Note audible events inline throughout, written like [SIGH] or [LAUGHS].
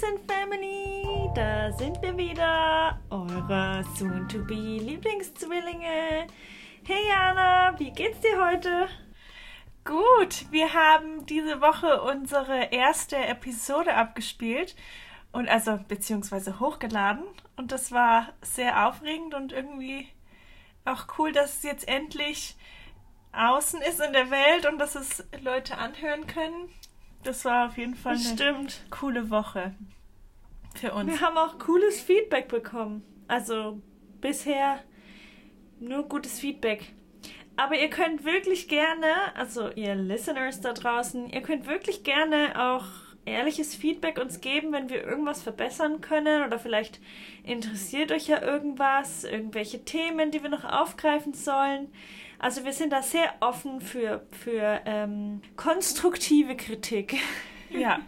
Friends Family, da sind wir wieder, eure soon-to-be Lieblingszwillinge. Hey Jana, wie geht's dir heute? Gut, wir haben diese Woche unsere erste Episode abgespielt und also beziehungsweise hochgeladen und das war sehr aufregend und irgendwie auch cool, dass es jetzt endlich außen ist in der Welt und dass es Leute anhören können. Das war auf jeden Fall Das eine coole Woche für uns. Wir haben auch cooles Feedback bekommen. Also bisher nur gutes Feedback. Aber ihr könnt wirklich gerne, also ihr Listeners da draußen, ihr könnt wirklich gerne auch ehrliches Feedback uns geben, wenn wir irgendwas verbessern können oder vielleicht interessiert euch ja irgendwas, irgendwelche Themen, die wir noch aufgreifen sollen. Also wir sind da sehr offen für, für ähm, konstruktive Kritik. Ja.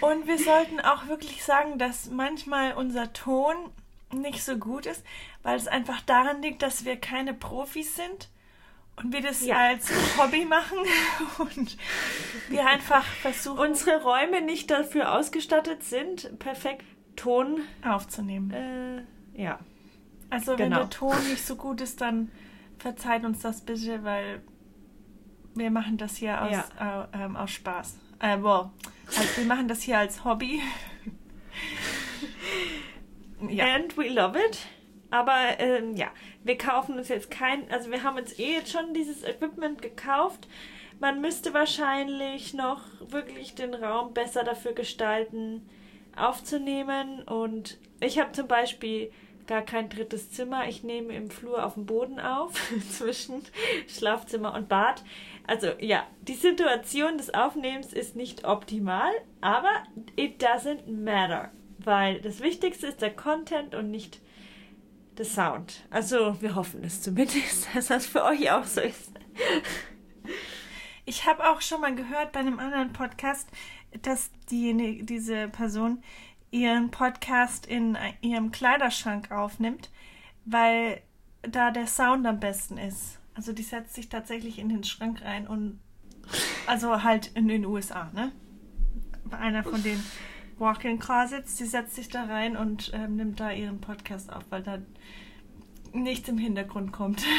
Und wir sollten auch wirklich sagen, dass manchmal unser Ton nicht so gut ist, weil es einfach daran liegt, dass wir keine Profis sind und wir das Ja. als Hobby machen [LAUGHS] und wir einfach versuchen Unsere Räume nicht dafür ausgestattet sind, perfekt Ton. aufzunehmen. Äh, ja. Also wenn genau. der Ton nicht so gut ist, dann verzeiht uns das bitte, weil wir machen das hier aus, Ja. au- ähm, aus Spaß. Äh, well, also wir machen das hier als Hobby. [LAUGHS] ja. And we love it. Aber ähm, ja, wir kaufen uns jetzt kein, also wir haben uns eh jetzt schon dieses Equipment gekauft. Man müsste wahrscheinlich noch wirklich den Raum besser dafür gestalten, aufzunehmen. Und ich habe zum Beispiel gar kein drittes Zimmer. Ich nehme im Flur auf dem Boden auf, [LAUGHS] zwischen Schlafzimmer und Bad. Also ja, die Situation des Aufnehmens ist nicht optimal, aber it doesn't matter. Weil das Wichtigste ist der Content und nicht der Sound. Also wir hoffen es zumindest, [LAUGHS] dass das für euch auch so ist. Ich habe auch schon mal gehört bei einem anderen Podcast, dass die, diese Person ihren Podcast in ihrem Kleiderschrank aufnimmt, weil da der Sound am besten ist. Also die setzt sich tatsächlich in den Schrank rein und also halt in den USA, ne? Bei einer von den Walk-in Closets, die setzt sich da rein und ähm, nimmt da ihren Podcast auf, weil da nichts im Hintergrund kommt. [LAUGHS]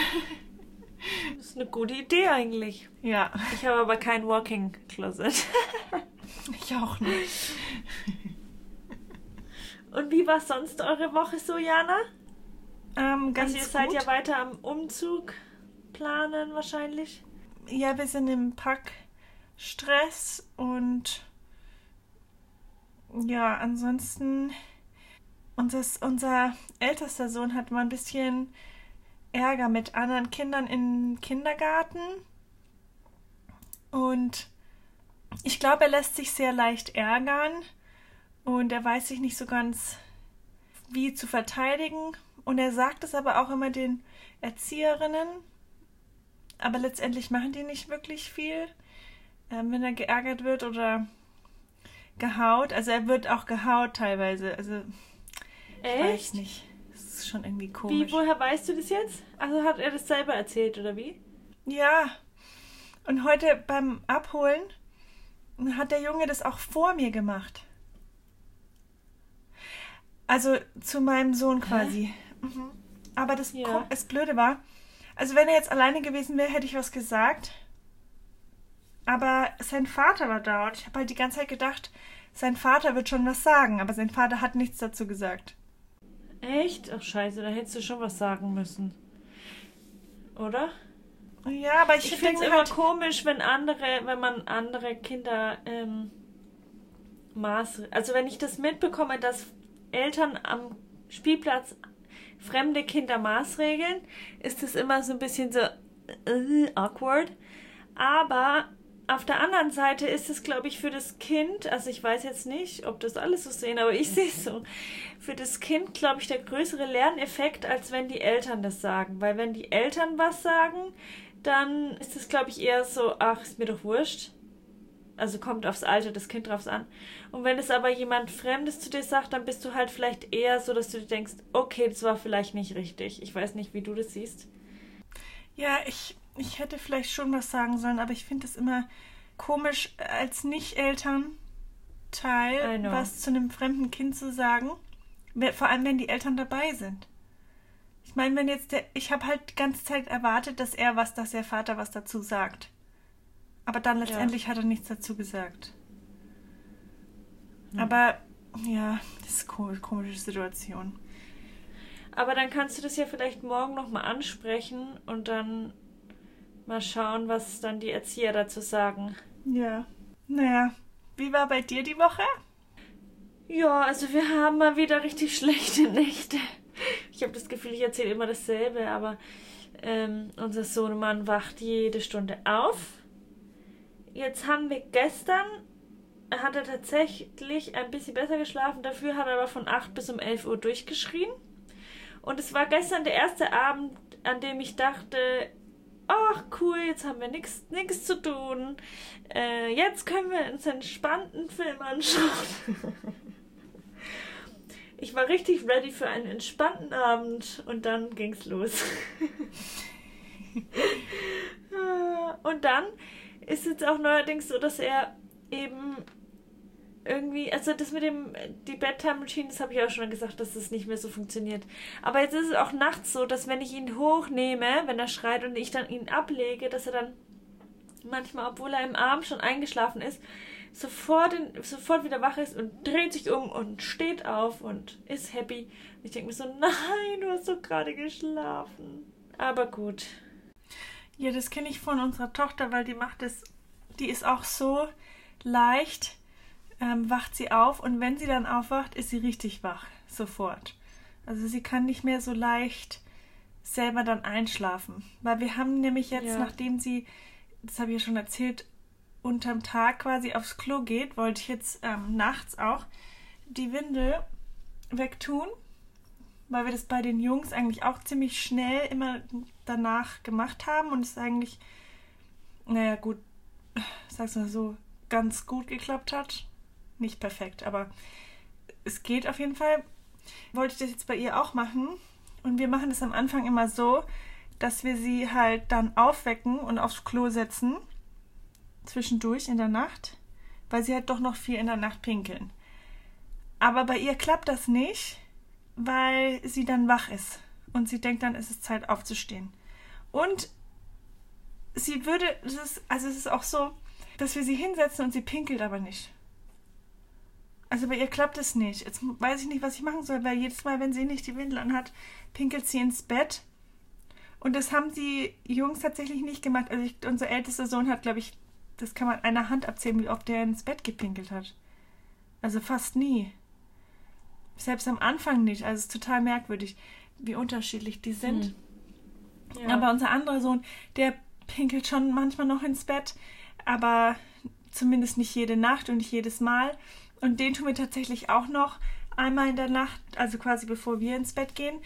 Das ist eine gute Idee eigentlich. ja, Ich habe aber kein Walking Closet. [LAUGHS] ich auch nicht. [LAUGHS] Und wie war sonst eure Woche so, Jana? Ähm, ganz Also ihr seid gut. ja weiter am Umzug planen wahrscheinlich. Ja, wir sind im Packstress und ja, ansonsten unser, unser ältester Sohn hat mal ein bisschen Ärger mit anderen Kindern im Kindergarten und ich glaube, er lässt sich sehr leicht ärgern und er weiß sich nicht so ganz, wie zu verteidigen und er sagt es aber auch immer den Erzieherinnen, aber letztendlich machen die nicht wirklich viel, ähm, wenn er geärgert wird oder gehaut. Also er wird auch gehaut teilweise. Also ich weiß nicht. Das ist schon irgendwie komisch. Wie, woher weißt du das jetzt? Also hat er das selber erzählt oder wie? Ja. Und heute beim Abholen hat der Junge das auch vor mir gemacht. Also zu meinem Sohn quasi. Mhm. Aber das, Ja. Das Blöde war, also wenn er jetzt alleine gewesen wäre, hätte ich was gesagt. Aber sein Vater war da und ich habe halt die ganze Zeit gedacht, sein Vater wird schon was sagen, aber sein Vater hat nichts dazu gesagt. Echt? Ach scheiße, da hättest du schon was sagen müssen. Oder? Ja, aber ich, Ich finde es immer halt, komisch, wenn andere, wenn man andere Kinder ähm, Maß. Also wenn ich das mitbekomme, dass Eltern am Spielplatz fremde Kinder maßregeln, ist es immer so ein bisschen so äh, awkward. Aber auf der anderen Seite ist es, glaube ich, für das Kind, also ich weiß jetzt nicht, ob das alles so sehen, aber ich [LAUGHS] sehe es so, für das Kind, glaube ich, der größere Lerneffekt, als wenn die Eltern das sagen. Weil wenn die Eltern was sagen, dann ist es, glaube ich, eher so, ach, ist mir doch wurscht. Also kommt aufs Alter des Kind drauf an. Und wenn es aber jemand Fremdes zu dir sagt, dann bist du halt vielleicht eher so, dass du dir denkst, okay, das war vielleicht nicht richtig. Ich weiß nicht, wie du das siehst. ja, ich, ich hätte vielleicht schon was sagen sollen, aber ich finde es immer komisch, als Nicht-Eltern Vorteil, was zu einem fremden Kind zu sagen, vor allem wenn die Eltern dabei sind. Ich meine, wenn jetzt der, ich habe halt die ganze Zeit erwartet, dass er was, dass der Vater was dazu sagt. Aber dann letztendlich ja. hat er nichts dazu gesagt. Hm. Aber ja, das ist eine komische Situation. Aber dann kannst du das ja vielleicht morgen nochmal ansprechen und dann mal schauen, was dann die Erzieher dazu sagen. Ja. Naja, wie war bei dir die Woche? Ja, also wir haben mal wieder richtig schlechte [LAUGHS] Nächte. Ich habe das Gefühl, ich erzähle immer dasselbe, aber ähm, unser Sohnemann wacht jede Stunde auf. Jetzt haben wir gestern, hat er tatsächlich ein bisschen besser geschlafen, dafür hat er aber von 8 bis um 11 Uhr durchgeschrien. Und es war gestern der erste Abend, an dem ich dachte, ach cool, jetzt haben wir nichts zu tun. Äh, jetzt können wir uns entspannten Film anschauen. [LAUGHS] ich war richtig ready für einen entspannten Abend und dann ging's los. [LAUGHS] und dann ist es auch neuerdings so, dass er eben irgendwie, also das mit dem, die Bedtime-Routine, das habe ich auch schon gesagt, dass das nicht mehr so funktioniert. Aber jetzt ist es auch nachts so, dass wenn ich ihn hochnehme, wenn er schreit und ich dann ihn ablege, dass er dann manchmal, obwohl er im Arm schon eingeschlafen ist, sofort, in, sofort wieder wach ist und dreht sich um und steht auf und ist happy. Ich denke mir so, [LAUGHS] nein, du hast doch gerade geschlafen. Aber gut. Ja, das kenne ich von unserer Tochter, weil die macht es, die ist auch so leicht ähm, wacht sie auf und wenn sie dann aufwacht, ist sie richtig wach, sofort. Also sie kann nicht mehr so leicht selber dann einschlafen. Weil wir haben nämlich jetzt, ja. nachdem sie, das habe ich ja schon erzählt, unterm Tag quasi aufs Klo geht, wollte ich jetzt ähm, nachts auch die Windel wegtun, weil wir das bei den Jungs eigentlich auch ziemlich schnell immer danach gemacht haben und es eigentlich, naja gut, sag's mal so, ganz gut geklappt hat nicht perfekt, aber es geht auf jeden Fall. Wollte ich das jetzt bei ihr auch machen. Und wir machen das am Anfang immer so, dass wir sie halt dann aufwecken und aufs Klo setzen. Zwischendurch in der Nacht. Weil sie halt doch noch viel in der Nacht pinkeln. Aber bei ihr klappt das nicht, weil sie dann wach ist. Und sie denkt dann, es ist Zeit aufzustehen. Und sie würde, ist, also es ist auch so, dass wir sie hinsetzen und sie pinkelt aber nicht. Also bei ihr klappt es nicht. Jetzt weiß ich nicht, was ich machen soll, weil jedes Mal, wenn sie nicht die Windel anhat, pinkelt sie ins Bett. Und das haben die Jungs tatsächlich nicht gemacht. Also ich, unser ältester Sohn hat, glaube ich, das kann man einer Hand abzählen, wie oft der ins Bett gepinkelt hat. Also fast nie. Selbst am Anfang nicht. Also es ist total merkwürdig, wie unterschiedlich die sind. Hm. Ja. Aber unser anderer Sohn, der pinkelt schon manchmal noch ins Bett, aber zumindest nicht jede Nacht und nicht jedes Mal. Und den tun wir tatsächlich auch noch einmal in der Nacht, also quasi bevor wir ins Bett gehen,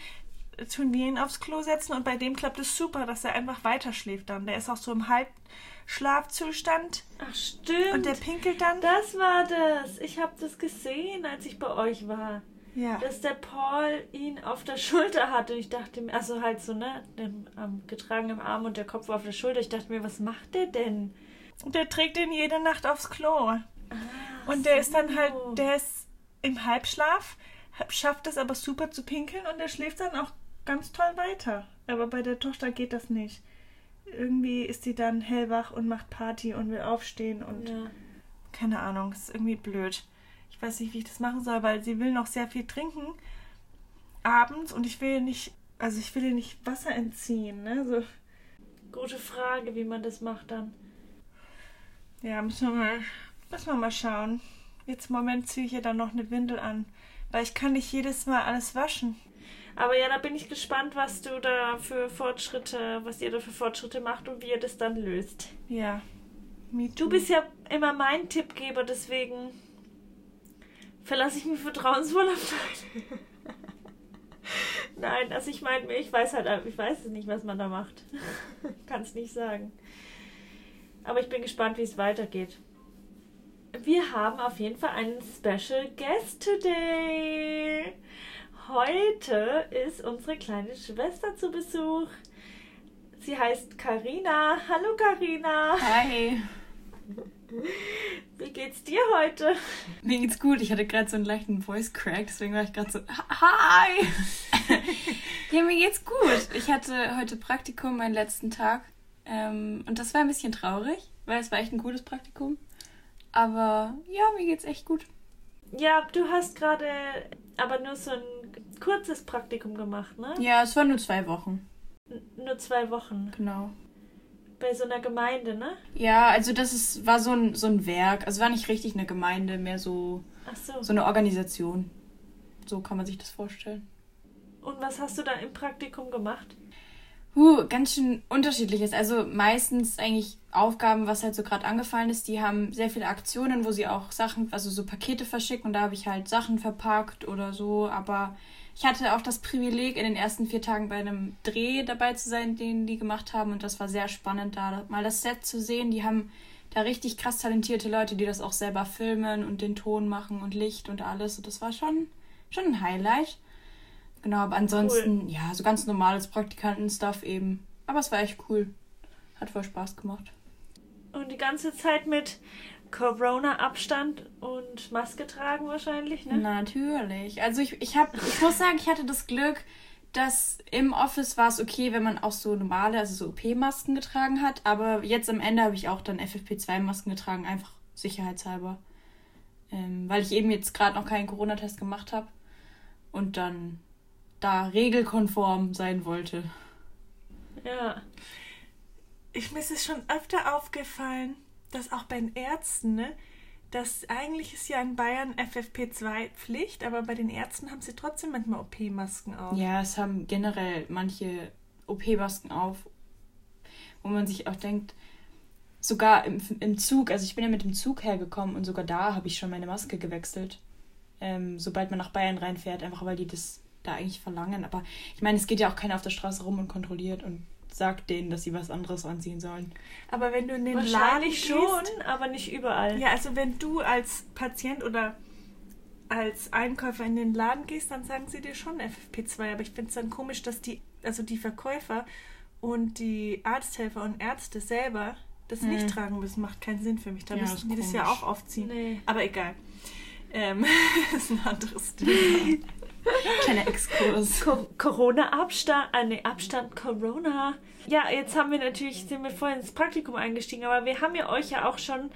tun wir ihn aufs Klo setzen und bei dem klappt es super, dass er einfach weiter schläft dann. Der ist auch so im Halbschlafzustand. Ach stimmt. Und der pinkelt dann. Das war das. Ich habe das gesehen, als ich bei euch war. Ja. Dass der Paul ihn auf der Schulter hatte. Und ich dachte mir, also halt so, ne, dem, am getragenen Arm und der Kopf auf der Schulter. Ich dachte mir, was macht der denn? Der trägt ihn jede Nacht aufs Klo. Und der ist dann halt, der ist im Halbschlaf, schafft es aber super zu pinkeln und der schläft dann auch ganz toll weiter. Aber bei der Tochter geht das nicht. Irgendwie ist sie dann hellwach und macht Party und will aufstehen und ja. keine Ahnung, ist irgendwie blöd. Ich weiß nicht, wie ich das machen soll, weil sie will noch sehr viel trinken abends und ich will nicht, also ich will ihr nicht Wasser entziehen, ne? So. Gute Frage, wie man das macht dann. Ja, müssen wir mal Müssen wir mal schauen. Jetzt im Moment ziehe ich ja dann noch eine Windel an. Weil ich kann nicht jedes Mal alles waschen. Aber ja, da bin ich gespannt, was du da für Fortschritte, was ihr da für Fortschritte macht und wie ihr das dann löst. Ja. Du bist ja immer mein Tippgeber, deswegen verlasse ich mich vertrauensvoll auf deine. [LAUGHS] Nein, also ich meine, ich weiß halt, ich weiß es nicht, was man da macht. [LAUGHS] Kann es nicht sagen. Aber ich bin gespannt, wie es weitergeht wir haben auf jeden Fall einen Special Guest today. Heute ist unsere kleine Schwester zu Besuch. Sie heißt Karina. Hallo Karina. Hi. Wie geht's dir heute? Mir geht's gut. Ich hatte gerade so einen leichten Voice Crack, deswegen war ich gerade so, hi! [LAUGHS] ja, mir geht's gut. Ich hatte heute Praktikum, meinen letzten Tag. Ähm, und das war ein bisschen traurig, weil es war echt ein gutes Praktikum. Aber ja, mir geht's echt gut. Ja, du hast gerade aber nur so ein kurzes Praktikum gemacht, ne? Ja, es waren nur zwei Wochen. N nur zwei Wochen. Genau. Bei so einer Gemeinde, ne? Ja, also das ist, war so ein, so ein Werk. Also war nicht richtig eine Gemeinde, mehr so, so. so eine Organisation. So kann man sich das vorstellen. Und was hast du da im Praktikum gemacht? Huh, ganz schön unterschiedliches. Also meistens eigentlich Aufgaben, was halt so gerade angefallen ist. Die haben sehr viele Aktionen, wo sie auch Sachen, also so Pakete verschicken und da habe ich halt Sachen verpackt oder so. Aber ich hatte auch das Privileg, in den ersten vier Tagen bei einem Dreh dabei zu sein, den die gemacht haben. Und das war sehr spannend, da mal das Set zu sehen. Die haben da richtig krass talentierte Leute, die das auch selber filmen und den Ton machen und Licht und alles. Und das war schon, schon ein Highlight. Genau, aber ansonsten, cool. ja, so ganz normales Praktikanten-Stuff eben. Aber es war echt cool. Hat voll Spaß gemacht. Und die ganze Zeit mit Corona-Abstand und Maske tragen wahrscheinlich, ne? Natürlich. Also ich, ich, hab, ich muss sagen, ich hatte das Glück, dass im Office war es okay, wenn man auch so normale, also so OP-Masken getragen hat. Aber jetzt am Ende habe ich auch dann FFP2-Masken getragen, einfach sicherheitshalber. Ähm, weil ich eben jetzt gerade noch keinen Corona-Test gemacht habe. Und dann da regelkonform sein wollte. Ja. Ich, mir ist es schon öfter aufgefallen, dass auch bei den Ärzten, ne, dass eigentlich ist ja in Bayern FFP2 Pflicht, aber bei den Ärzten haben sie trotzdem manchmal OP-Masken auf. Ja, es haben generell manche OP-Masken auf, wo man sich auch denkt, sogar im, im Zug, also ich bin ja mit dem Zug hergekommen und sogar da habe ich schon meine Maske gewechselt. Ähm, sobald man nach Bayern reinfährt, einfach weil die das da eigentlich verlangen. Aber ich meine, es geht ja auch keiner auf der Straße rum und kontrolliert und sagt denen, dass sie was anderes anziehen sollen. Aber wenn du in den Laden gehst, schon, aber nicht überall. Ja, also wenn du als Patient oder als Einkäufer in den Laden gehst, dann sagen sie dir schon FFP2. Aber ich finde es dann komisch, dass die, also die Verkäufer und die Arzthelfer und Ärzte selber das hm. nicht tragen müssen. Macht keinen Sinn für mich. Da ja, müssten die das ja auch aufziehen. Nee. Aber egal. Ähm, [LAUGHS] das ist ein anderes Thema. [LAUGHS] [LAUGHS] Kleiner Exkurs. Corona-Abstand, äh, nee, Abstand Corona. Ja, jetzt haben wir natürlich, sind wir vorhin ins Praktikum eingestiegen, aber wir haben ja euch ja auch schon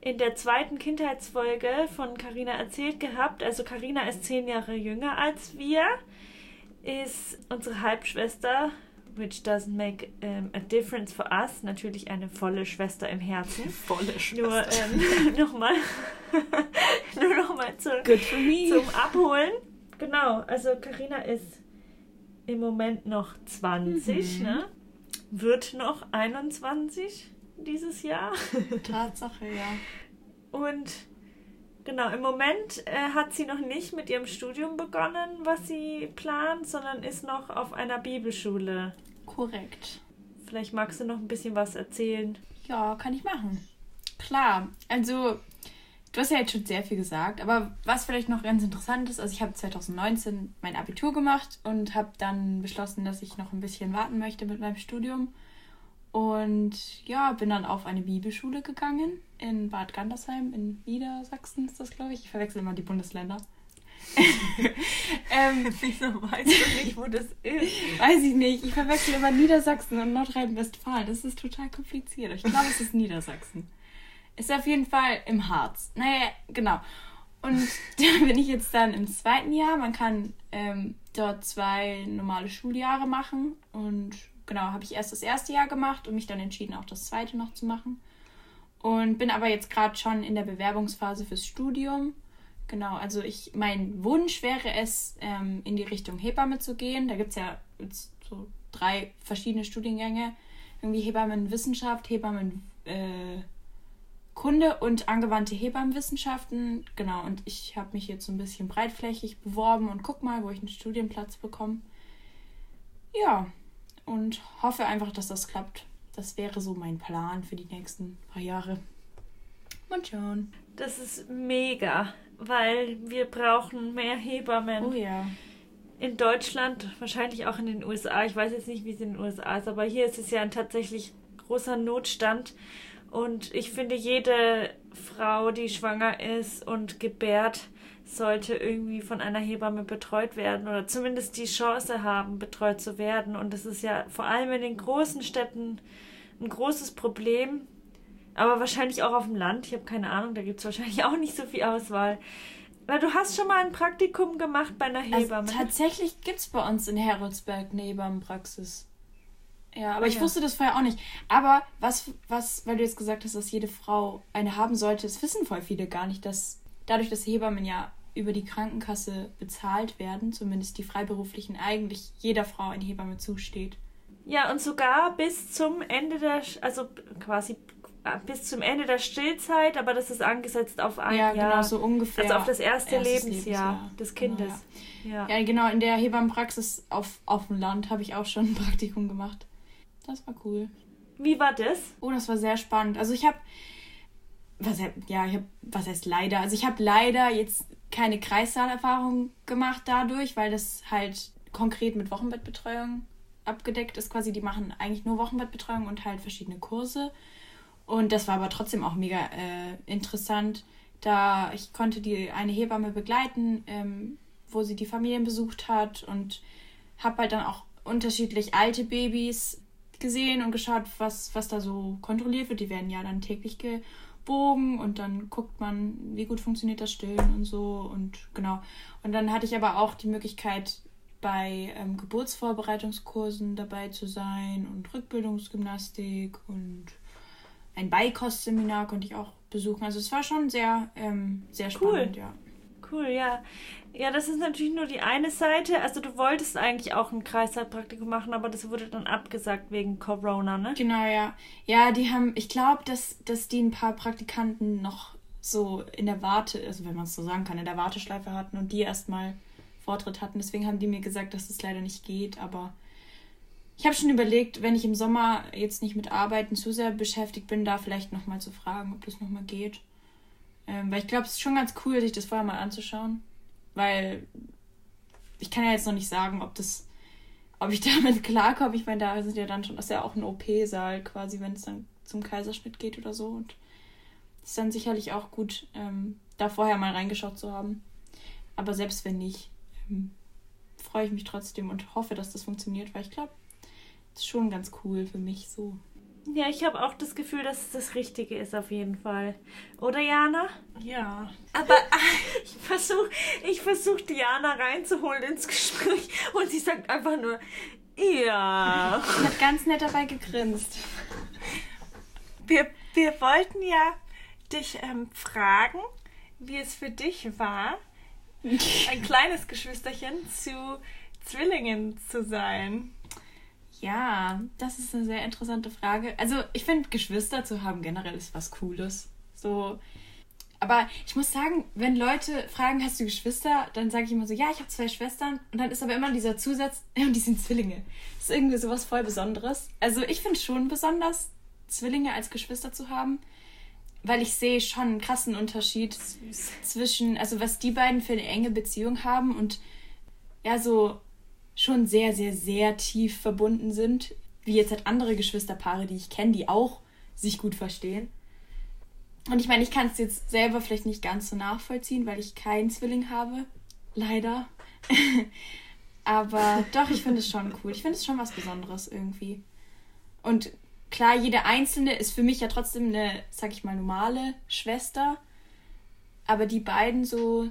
in der zweiten Kindheitsfolge von Carina erzählt gehabt. Also Carina ist zehn Jahre jünger als wir, ist unsere Halbschwester, which doesn't make um, a difference for us. Natürlich eine volle Schwester im Herzen. [LAUGHS] Volle Schwester. [LAUGHS] Nur ähm, nochmal, nur nochmal zu, zum Abholen. Genau, also Karina ist im Moment noch 20, mhm. ne? Wird noch 21 dieses Jahr. [LAUGHS] Tatsache, ja. Und genau, im Moment äh, hat sie noch nicht mit ihrem Studium begonnen, was sie plant, sondern ist noch auf einer Bibelschule. Korrekt. Vielleicht magst du noch ein bisschen was erzählen. Ja, kann ich machen. Klar, also Du hast ja jetzt schon sehr viel gesagt, aber was vielleicht noch ganz interessant ist, also ich habe 2019 mein Abitur gemacht und habe dann beschlossen, dass ich noch ein bisschen warten möchte mit meinem Studium. Und ja, bin dann auf eine Bibelschule gegangen in Bad Gandersheim in Niedersachsen ist das, glaube ich. Ich verwechsel immer die Bundesländer. [LAUGHS] ähm, Wieso weißt du nicht, wo das ist? Weiß ich nicht. Ich verwechsel immer Niedersachsen und Nordrhein-Westfalen. Das ist total kompliziert. Ich glaube, es ist Niedersachsen. Ist auf jeden Fall im Harz. Naja, genau. Und [LAUGHS] da bin ich jetzt dann im zweiten Jahr. Man kann ähm, dort zwei normale Schuljahre machen. Und genau, habe ich erst das erste Jahr gemacht und mich dann entschieden, auch das zweite noch zu machen. Und bin aber jetzt gerade schon in der Bewerbungsphase fürs Studium. Genau, also ich, mein Wunsch wäre es, ähm, in die Richtung Hebamme zu gehen. Da gibt es ja jetzt so drei verschiedene Studiengänge. Irgendwie Hebammenwissenschaft, Hebammen. Äh, Kunde und angewandte Hebammenwissenschaften. Genau, und ich habe mich jetzt so ein bisschen breitflächig beworben und guck mal, wo ich einen Studienplatz bekomme. Ja, und hoffe einfach, dass das klappt. Das wäre so mein Plan für die nächsten paar Jahre. Mal schauen. Das ist mega, weil wir brauchen mehr Hebammen. Oh ja. In Deutschland, wahrscheinlich auch in den USA. Ich weiß jetzt nicht, wie es in den USA ist, aber hier ist es ja ein tatsächlich großer Notstand. Und ich finde, jede Frau, die schwanger ist und gebärt, sollte irgendwie von einer Hebamme betreut werden oder zumindest die Chance haben, betreut zu werden. Und das ist ja vor allem in den großen Städten ein großes Problem, aber wahrscheinlich auch auf dem Land. Ich habe keine Ahnung, da gibt es wahrscheinlich [LAUGHS] auch nicht so viel Auswahl. Weil du hast schon mal ein Praktikum gemacht bei einer Hebamme. Also, tatsächlich gibt es bei uns in Heroldsberg eine Hebammenpraxis. Ja, aber Ah, ich ja. wusste das vorher auch nicht. Aber was, was, weil du jetzt gesagt hast, dass jede Frau eine haben sollte, das wissen voll viele gar nicht, dass dadurch, dass Hebammen ja über die Krankenkasse bezahlt werden, zumindest die Freiberuflichen, eigentlich jeder Frau eine Hebamme zusteht. Ja, und sogar bis zum Ende der, also quasi äh, bis zum Ende der Stillzeit, aber das ist angesetzt auf ein ja, Jahr. genau, so ungefähr. Also auf das erste erstes Lebensjahr, des Kindes. Genau, ja. ja. ja, genau, in der Hebammenpraxis auf, auf dem Land habe ich auch schon ein Praktikum gemacht. Das war cool. Wie war das? Oh, das war sehr spannend. Also ich habe, was ja, ich habe, was heißt leider? Also ich habe leider jetzt keine Kreissaalerfahrung gemacht dadurch, weil das halt konkret mit Wochenbettbetreuung abgedeckt ist. Quasi, die machen eigentlich nur Wochenbettbetreuung und halt verschiedene Kurse. Und das war aber trotzdem auch mega äh, interessant, da ich konnte die eine Hebamme begleiten, ähm, wo sie die Familien besucht hat und habe halt dann auch unterschiedlich alte Babys gesehen und geschaut, was, was da so kontrolliert wird. Die werden ja dann täglich gebogen und dann guckt man, wie gut funktioniert das Stillen und so und genau. Und dann hatte ich aber auch die Möglichkeit, bei ähm, Geburtsvorbereitungskursen dabei zu sein und Rückbildungsgymnastik und ein Beikostseminar konnte ich auch besuchen. Also es war schon sehr, ähm, sehr Cool. spannend, ja. Cool, ja. Ja, das ist natürlich nur die eine Seite. Also du wolltest eigentlich auch ein Kreiszeitpraktikum machen, aber das wurde dann abgesagt wegen Corona, ne? Genau, ja. Ja, die haben, ich glaube, dass, dass die ein paar Praktikanten noch so in der Warte, also wenn man es so sagen kann, in der Warteschleife hatten und die erstmal Vortritt hatten. Deswegen haben die mir gesagt, dass das leider nicht geht, aber ich habe schon überlegt, wenn ich im Sommer jetzt nicht mit Arbeiten zu sehr beschäftigt bin, da vielleicht nochmal zu fragen, ob das nochmal geht. Ähm, weil ich glaube, es ist schon ganz cool, sich das vorher mal anzuschauen. Weil ich kann ja jetzt noch nicht sagen, ob das, ob ich [LAUGHS] damit klarkomme. Ich meine, da sind ja dann schon, das ist ja auch ein OP-Saal quasi, wenn es dann zum Kaiserschnitt geht oder so. Und es ist dann sicherlich auch gut, ähm, da vorher mal reingeschaut zu haben. Aber selbst wenn nicht, ähm, freue ich mich trotzdem und hoffe, dass das funktioniert, weil ich glaube, das ist schon ganz cool für mich so. Ja, ich habe auch das Gefühl, dass es das Richtige ist auf jeden Fall. Oder Jana? Ja. Aber ich [LAUGHS] versuche ich versuch Diana reinzuholen ins Gespräch und sie sagt einfach nur, ja. Und hat ganz nett dabei gegrinst. Wir, wir wollten ja dich ähm, fragen, wie es für dich war, ein kleines Geschwisterchen zu Zwillingen zu sein. Ja, das ist eine sehr interessante Frage. Also, ich finde, Geschwister zu haben generell ist was Cooles. So. Aber ich muss sagen, wenn Leute fragen, hast du Geschwister, dann sage ich immer so, ja, ich habe zwei Schwestern. Und dann ist aber immer dieser Zusatz, [LAUGHS] ja, und die sind Zwillinge. Das ist irgendwie sowas voll Besonderes. Also, ich finde schon besonders, Zwillinge als Geschwister zu haben, weil ich sehe schon einen krassen Unterschied zwischen, also was die beiden für eine enge Beziehung haben und ja, so schon sehr, sehr, sehr tief verbunden sind. Wie jetzt halt andere Geschwisterpaare, die ich kenne, die auch sich gut verstehen. Und ich meine, ich kann es jetzt selber vielleicht nicht ganz so nachvollziehen, weil ich keinen Zwilling habe. Leider. [LAUGHS] Aber doch, ich finde es schon cool. Ich finde es schon was Besonderes irgendwie. Und klar, jede einzelne ist für mich ja trotzdem eine, sag ich mal, normale Schwester. Aber die beiden so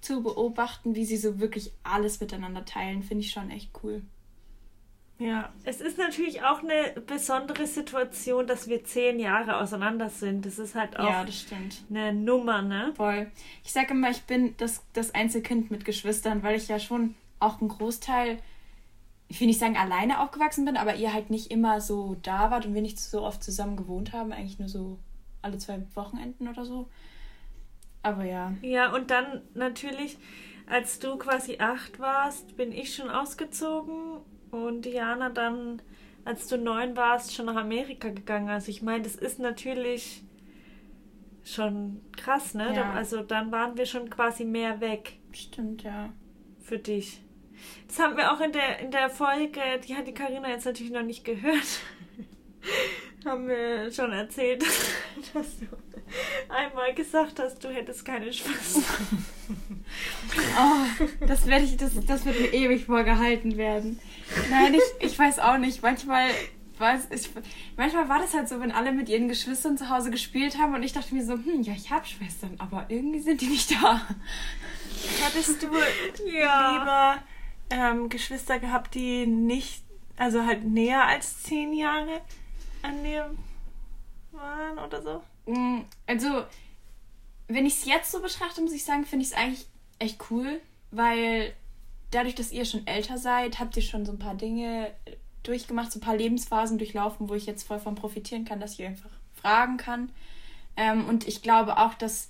zu beobachten, wie sie so wirklich alles miteinander teilen, finde ich schon echt cool. Ja. Es ist natürlich auch eine besondere Situation, dass wir zehn Jahre auseinander sind. Das ist halt auch Ja, eine Nummer, ne? Voll. Ich sage immer, ich bin das, das Einzelkind mit Geschwistern, weil ich ja schon auch einen Großteil, ich will nicht sagen alleine aufgewachsen bin, aber ihr halt nicht immer so da wart und wir nicht so oft zusammen gewohnt haben, eigentlich nur so alle zwei Wochenenden oder so. Aber ja. Ja, und dann natürlich, als du quasi acht warst, bin ich schon ausgezogen und Diana dann, als du neun warst, schon nach Amerika gegangen. Also ich meine, das ist natürlich schon krass, ne? Ja. Also dann waren wir schon quasi mehr weg Stimmt, ja. für dich. Das haben wir auch in der, in der Folge, die hat die Karina jetzt natürlich noch nicht gehört. [LAUGHS] haben wir schon erzählt, [LAUGHS] dass du einmal gesagt hast, du hättest keine Schwester. [LAUGHS] oh, das, werde ich, das, das wird mir ewig vorgehalten werden. Nein, ich, ich weiß auch nicht. Manchmal weiß ich, manchmal war das halt so, wenn alle mit ihren Geschwistern zu Hause gespielt haben und ich dachte mir so, hm, ja, ich habe Schwestern, aber irgendwie sind die nicht da. Hattest du ja. lieber ähm, Geschwister gehabt, die nicht, also halt näher als zehn Jahre an dir waren oder so? Mm, also, wenn ich es jetzt so betrachte, muss ich sagen, finde ich es eigentlich echt cool, weil dadurch, dass ihr schon älter seid, habt ihr schon so ein paar Dinge durchgemacht, so ein paar Lebensphasen durchlaufen, wo ich jetzt voll von profitieren kann, dass ich einfach fragen kann. Ähm, und ich glaube auch, dass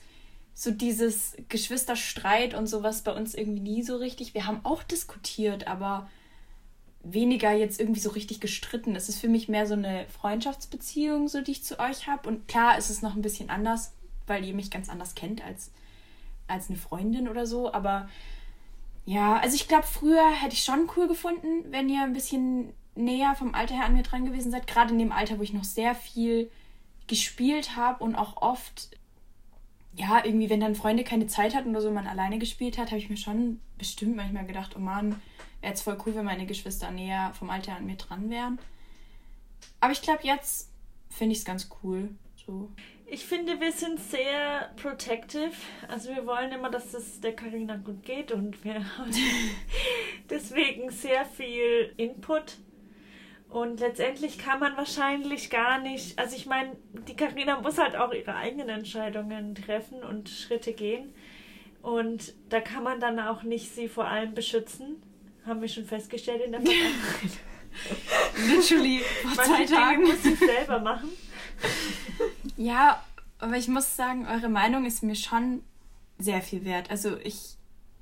so dieses Geschwisterstreit und sowas bei uns irgendwie nie so richtig. Wir haben auch diskutiert, aber weniger jetzt irgendwie so richtig gestritten. Es ist für mich mehr so eine Freundschaftsbeziehung, so die ich zu euch habe. Und klar ist es noch ein bisschen anders, weil ihr mich ganz anders kennt als, als eine Freundin oder so. Aber ja, also ich glaube, früher hätte ich schon cool gefunden, wenn ihr ein bisschen näher vom Alter her an mir dran gewesen seid. Gerade in dem Alter, wo ich noch sehr viel gespielt habe und auch oft, ja, irgendwie, wenn dann Freunde keine Zeit hatten oder so, man alleine gespielt hat, habe ich mir schon bestimmt manchmal gedacht, oh Mann, wäre jetzt voll cool, wenn meine Geschwister näher vom Alter an mir dran wären. Aber ich glaube, jetzt finde ich es ganz cool. So. Ich finde, wir sind sehr protective. Also wir wollen immer, dass es der Karina gut geht und wir [LAUGHS] haben deswegen sehr viel Input. Und letztendlich kann man wahrscheinlich gar nicht, also ich meine, die Karina muss halt auch ihre eigenen Entscheidungen treffen und Schritte gehen. Und da kann man dann auch nicht sie vor allem beschützen. Haben wir schon festgestellt in der Vergangenheit. [LAUGHS] Literally vor zwei Tagen. muss sie selber machen. [LAUGHS] Ja, aber ich muss sagen, eure Meinung ist mir schon sehr viel wert. Also ich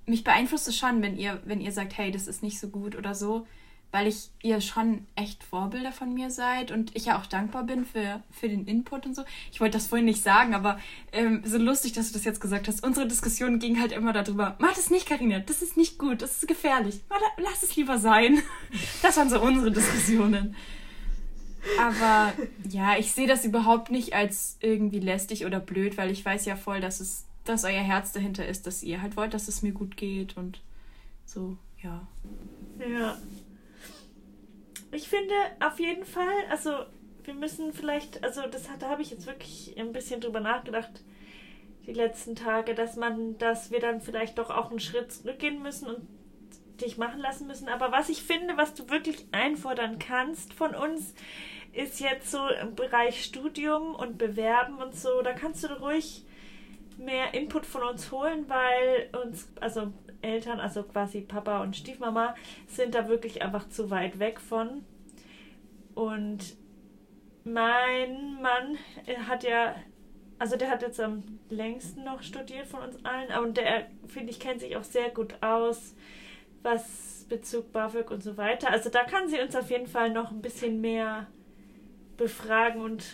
mich beeinflusst es schon, wenn ihr, wenn ihr sagt, hey, das ist nicht so gut oder so weil ich ihr schon echt Vorbilder von mir seid und ich ja auch dankbar bin für, für den Input und so. Ich wollte das vorhin nicht sagen, aber ähm, so lustig, dass du das jetzt gesagt hast. Unsere Diskussion ging halt immer darüber, mach das nicht, Karina, das ist nicht gut, das ist gefährlich. Lass es lieber sein. [LAUGHS] Das waren so unsere Diskussionen. Aber ja, ich sehe das überhaupt nicht als irgendwie lästig oder blöd, weil ich weiß ja voll, dass es, dass euer Herz dahinter ist, dass ihr halt wollt, dass es mir gut geht und so, ja. Ja, ich finde auf jeden Fall, also wir müssen vielleicht, also das da habe ich jetzt wirklich ein bisschen drüber nachgedacht die letzten Tage, dass man, dass wir dann vielleicht doch auch einen Schritt zurückgehen müssen und dich machen lassen müssen. Aber was ich finde, was du wirklich einfordern kannst von uns, ist jetzt so im Bereich Studium und Bewerben und so. Da kannst du ruhig mehr Input von uns holen, weil uns, also Eltern, also quasi Papa und Stiefmama, sind da wirklich einfach zu weit weg von. Und mein Mann hat ja, also der hat jetzt am längsten noch studiert von uns allen, und der, finde ich, kennt sich auch sehr gut aus, was Bezug BAföG und so weiter. Also da kann sie uns auf jeden Fall noch ein bisschen mehr befragen und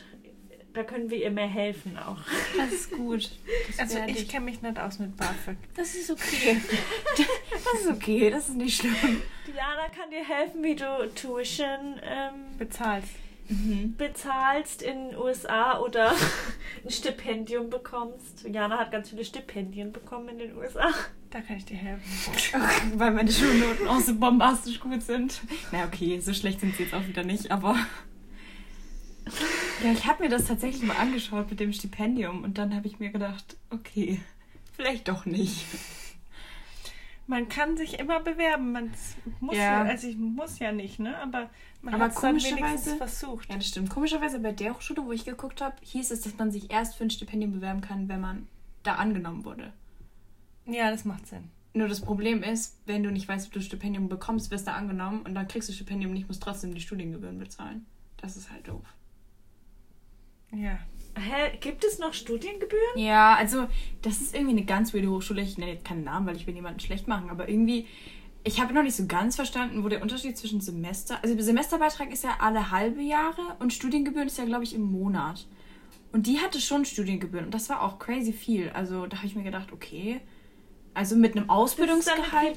da können wir ihr mehr helfen auch. Das ist gut. Das also ich kenne mich nicht aus mit BAföG. Das ist okay. [LAUGHS] Das ist okay, das ist nicht schlimm. Diana kann dir helfen, wie du Tuition ähm, bezahlst. Mhm. bezahlst in den USA oder [LAUGHS] ein Stipendium bekommst. Jana hat ganz viele Stipendien bekommen in den USA. Da kann ich dir helfen. [LAUGHS] Weil meine Schulnoten auch so bombastisch gut sind. Na okay, so schlecht sind sie jetzt auch wieder nicht, aber ja, ich habe mir das tatsächlich mal angeschaut mit dem Stipendium und dann habe ich mir gedacht, okay, vielleicht doch nicht. Man kann sich immer bewerben, man muss ja. ja, also ich muss ja nicht, ne? Aber man hat es wenigstens versucht. Ja, das stimmt. Komischerweise bei der Hochschule, wo ich geguckt habe, hieß es, dass man sich erst für ein Stipendium bewerben kann, wenn man da angenommen wurde. Ja, das macht Sinn. Nur das Problem ist, wenn du nicht weißt, ob du Stipendium bekommst, wirst du angenommen und dann kriegst du Stipendium nicht, musst trotzdem die Studiengebühren bezahlen. Das ist halt doof. Ja. Hä, gibt es noch Studiengebühren? Ja, also das ist irgendwie eine ganz weirde Hochschule. Ich nenne jetzt keinen Namen, weil ich will niemanden schlecht machen, aber irgendwie, ich habe noch nicht so ganz verstanden, wo der Unterschied zwischen Semester, also Semesterbeitrag ist ja alle halbe Jahre und Studiengebühren ist ja, glaube ich, im Monat. Und die hatte schon Studiengebühren und das war auch crazy viel. Also da habe ich mir gedacht, okay, also mit einem Ausbildungsgehalt.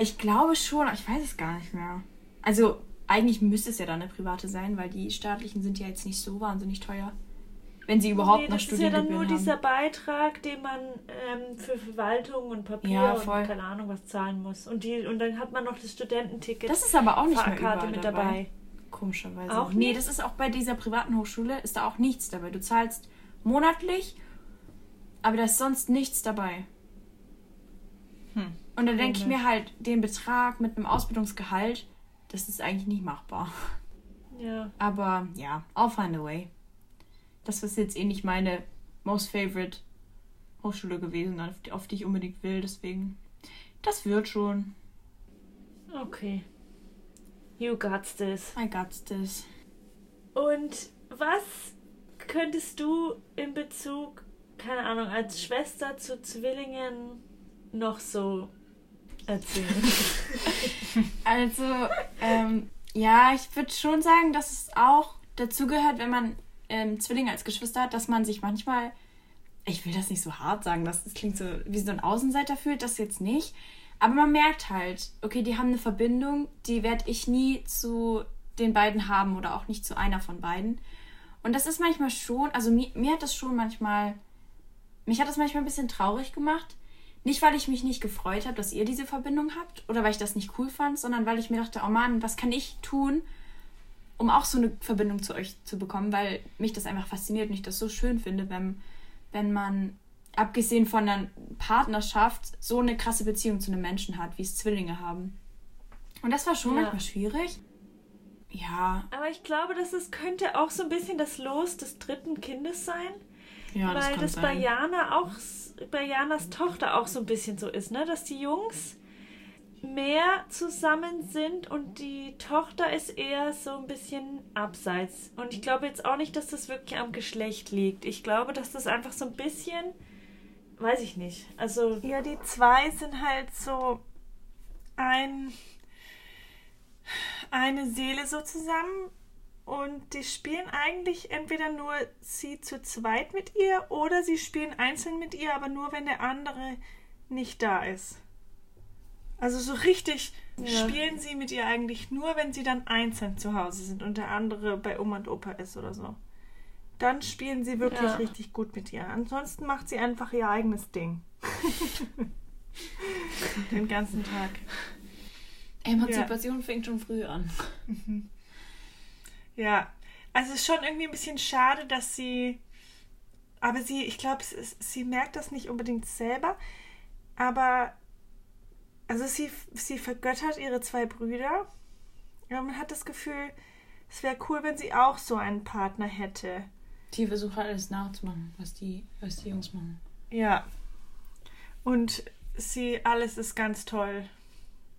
Ich glaube schon, ich weiß es gar nicht mehr. Also eigentlich müsste es ja dann eine private sein, weil die staatlichen sind ja jetzt nicht so wahnsinnig teuer. Wenn sie überhaupt nee, noch das ist ja dann nur Studiengebühren dieser haben. Beitrag, den man ähm, für Verwaltung und Papier Ja, und keine Ahnung was zahlen muss. Und, die, und dann hat man noch das Studententicket. Das ist aber auch nicht mehr überall mit dabei. dabei. Komischerweise. Auch nee, das ist auch bei dieser privaten Hochschule, ist da auch nichts dabei. Du zahlst monatlich, aber da ist sonst nichts dabei. Hm. Und dann denke ich mir halt, den Betrag mit einem Ausbildungsgehalt, das ist eigentlich nicht machbar. Ja. Aber ja, I'll find a way. Das ist jetzt eh nicht meine most favorite Hochschule gewesen, auf die, auf die ich unbedingt will, deswegen. Das wird schon. Okay. You got this. I got this. Und was könntest du in Bezug, keine Ahnung, als Schwester zu Zwillingen noch so erzählen? [LAUGHS] Also, ähm, ja, ich würde schon sagen, dass es auch dazugehört, wenn man ähm, Zwillinge als Geschwister hat, dass man sich manchmal, ich will das nicht so hart sagen, das, das klingt so wie so ein Außenseiter fühlt, das jetzt nicht. Aber man merkt halt, okay, die haben eine Verbindung, die werde ich nie zu den beiden haben oder auch nicht zu einer von beiden. Und das ist manchmal schon, also mir, mir hat das schon manchmal, mich hat das manchmal ein bisschen traurig gemacht. Nicht, weil ich mich nicht gefreut habe, dass ihr diese Verbindung habt oder weil ich das nicht cool fand, sondern weil ich mir dachte, oh Mann, was kann ich tun, um auch so eine Verbindung zu euch zu bekommen, weil mich das einfach fasziniert und ich das so schön finde, wenn, wenn man, abgesehen von einer Partnerschaft, so eine krasse Beziehung zu einem Menschen hat, wie es Zwillinge haben. Und das war schon Ja. manchmal schwierig. Ja, Aber ich glaube, dass es könnte auch so ein bisschen das Los des dritten Kindes sein. ja, das weil kann das bei. Jana auch, bei Janas Tochter auch so ein bisschen so ist, ne? Dass die Jungs mehr zusammen sind und die Tochter ist eher so ein bisschen abseits. Und ich glaube jetzt auch nicht, dass das wirklich am Geschlecht liegt. Ich glaube, dass das einfach so ein bisschen, weiß ich nicht. Also Ja, die zwei sind halt so ein, eine Seele so zusammen und die spielen eigentlich entweder nur sie zu zweit mit ihr oder sie spielen einzeln mit ihr, aber nur wenn der andere nicht da ist. Also so richtig Ja. spielen sie mit ihr eigentlich nur, wenn sie dann einzeln zu Hause sind und der andere bei Oma und Opa ist oder so. Dann spielen sie wirklich Ja. richtig gut mit ihr. Ansonsten macht sie einfach ihr eigenes Ding. [LAUGHS] Den ganzen Tag. Emanzipation fängt schon früh an. Ja, also es ist schon irgendwie ein bisschen schade, dass sie. Aber sie, ich glaube, sie merkt das nicht unbedingt selber. Aber. Also sie, sie vergöttert ihre zwei Brüder. Ja, man hat das Gefühl, es wäre cool, wenn sie auch so einen Partner hätte. Die versucht alles nachzumachen, was die, was die Jungs machen. Ja. Und sie, alles ist ganz toll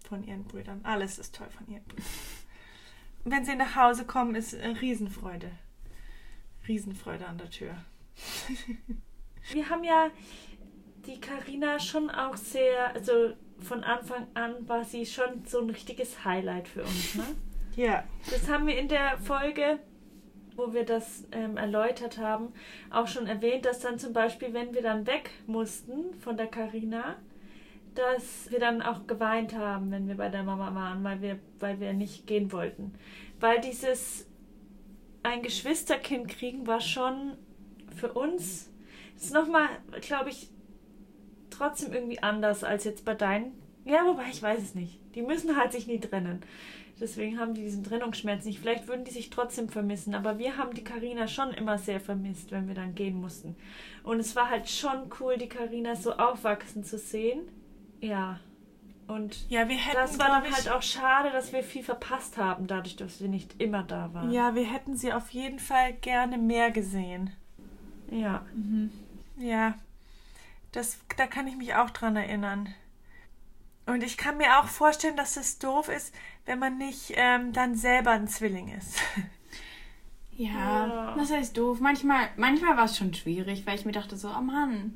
von ihren Brüdern. Alles ist toll von ihren Brüdern. [LAUGHS] Wenn sie nach Hause kommen, ist äh, Riesenfreude. Riesenfreude an der Tür. [LAUGHS] wir haben ja die Karina schon auch sehr, also von Anfang an war sie schon so ein richtiges Highlight für uns, ne? [LAUGHS] Ja. Das haben wir in der Folge, wo wir das ähm, erläutert haben, auch schon erwähnt, dass dann zum Beispiel, wenn wir dann weg mussten von der Karina, dass wir dann auch geweint haben, wenn wir bei der Mama waren, weil wir, weil wir nicht gehen wollten. Weil dieses ein Geschwisterkind kriegen war schon für uns, das ist nochmal, glaube ich, trotzdem irgendwie anders als jetzt bei deinen. Ja, wobei ich weiß es nicht. Die müssen halt sich nie trennen. Deswegen haben die diesen Trennungsschmerz nicht. Vielleicht würden die sich trotzdem vermissen, aber wir haben die Karina schon immer sehr vermisst, wenn wir dann gehen mussten. Und es war halt schon cool, die Karina so aufwachsen zu sehen. Ja. Und Ja, wir hätten, das war dann ich, halt auch schade, dass wir viel verpasst haben, dadurch, dass wir nicht immer da waren. Ja, wir hätten sie auf jeden Fall gerne mehr gesehen. Ja. Ja. Das, da kann ich mich auch dran erinnern. Und ich kann mir auch vorstellen, dass es doof ist, wenn man nicht ähm, dann selber ein Zwilling ist. [LAUGHS] Ja, das heißt doof. Manchmal, manchmal war es schon schwierig, weil ich mir dachte so, oh Mann,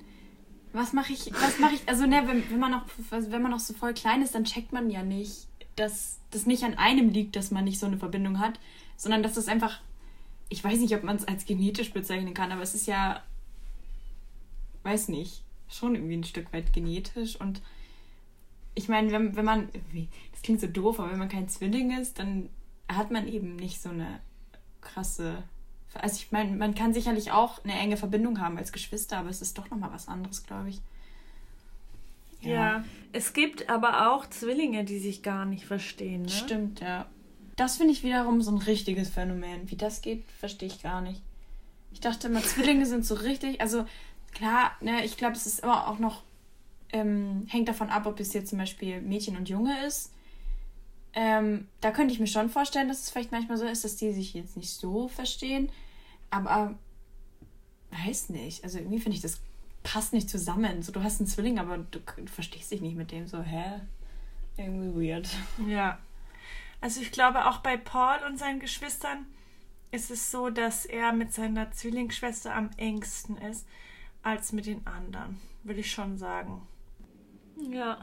was mache ich, was mache ich, also ne, wenn, wenn man noch, wenn man noch so voll klein ist, dann checkt man ja nicht, dass das nicht an einem liegt, dass man nicht so eine Verbindung hat, sondern dass das einfach, ich weiß nicht, ob man es als genetisch bezeichnen kann, aber es ist ja, weiß nicht, schon irgendwie ein Stück weit genetisch und ich meine, wenn, wenn man, das klingt so doof, aber wenn man kein Zwilling ist, dann hat man eben nicht so eine krasse. Also ich meine, man kann sicherlich auch eine enge Verbindung haben als Geschwister, aber es ist doch nochmal was anderes, glaube ich. Ja. ja. Es gibt aber auch Zwillinge, die sich gar nicht verstehen. Ne? Stimmt, ja. Das finde ich wiederum so ein richtiges Phänomen. Wie das geht, verstehe ich gar nicht. Ich dachte immer, Zwillinge sind so richtig. Also klar, ne, ich glaube, es ist immer auch noch, ähm, hängt davon ab, ob es jetzt zum Beispiel Mädchen und Junge ist. Ähm, da könnte ich mir schon vorstellen, dass es vielleicht manchmal so ist, dass die sich jetzt nicht so verstehen. Aber weiß nicht. Also irgendwie finde ich, das passt nicht zusammen. So, du hast einen Zwilling, aber du, du verstehst dich nicht mit dem. So, hä? Irgendwie weird. Ja. Also ich glaube auch bei Paul und seinen Geschwistern ist es so, dass er mit seiner Zwillingsschwester am engsten ist als mit den anderen, würde ich schon sagen. Ja.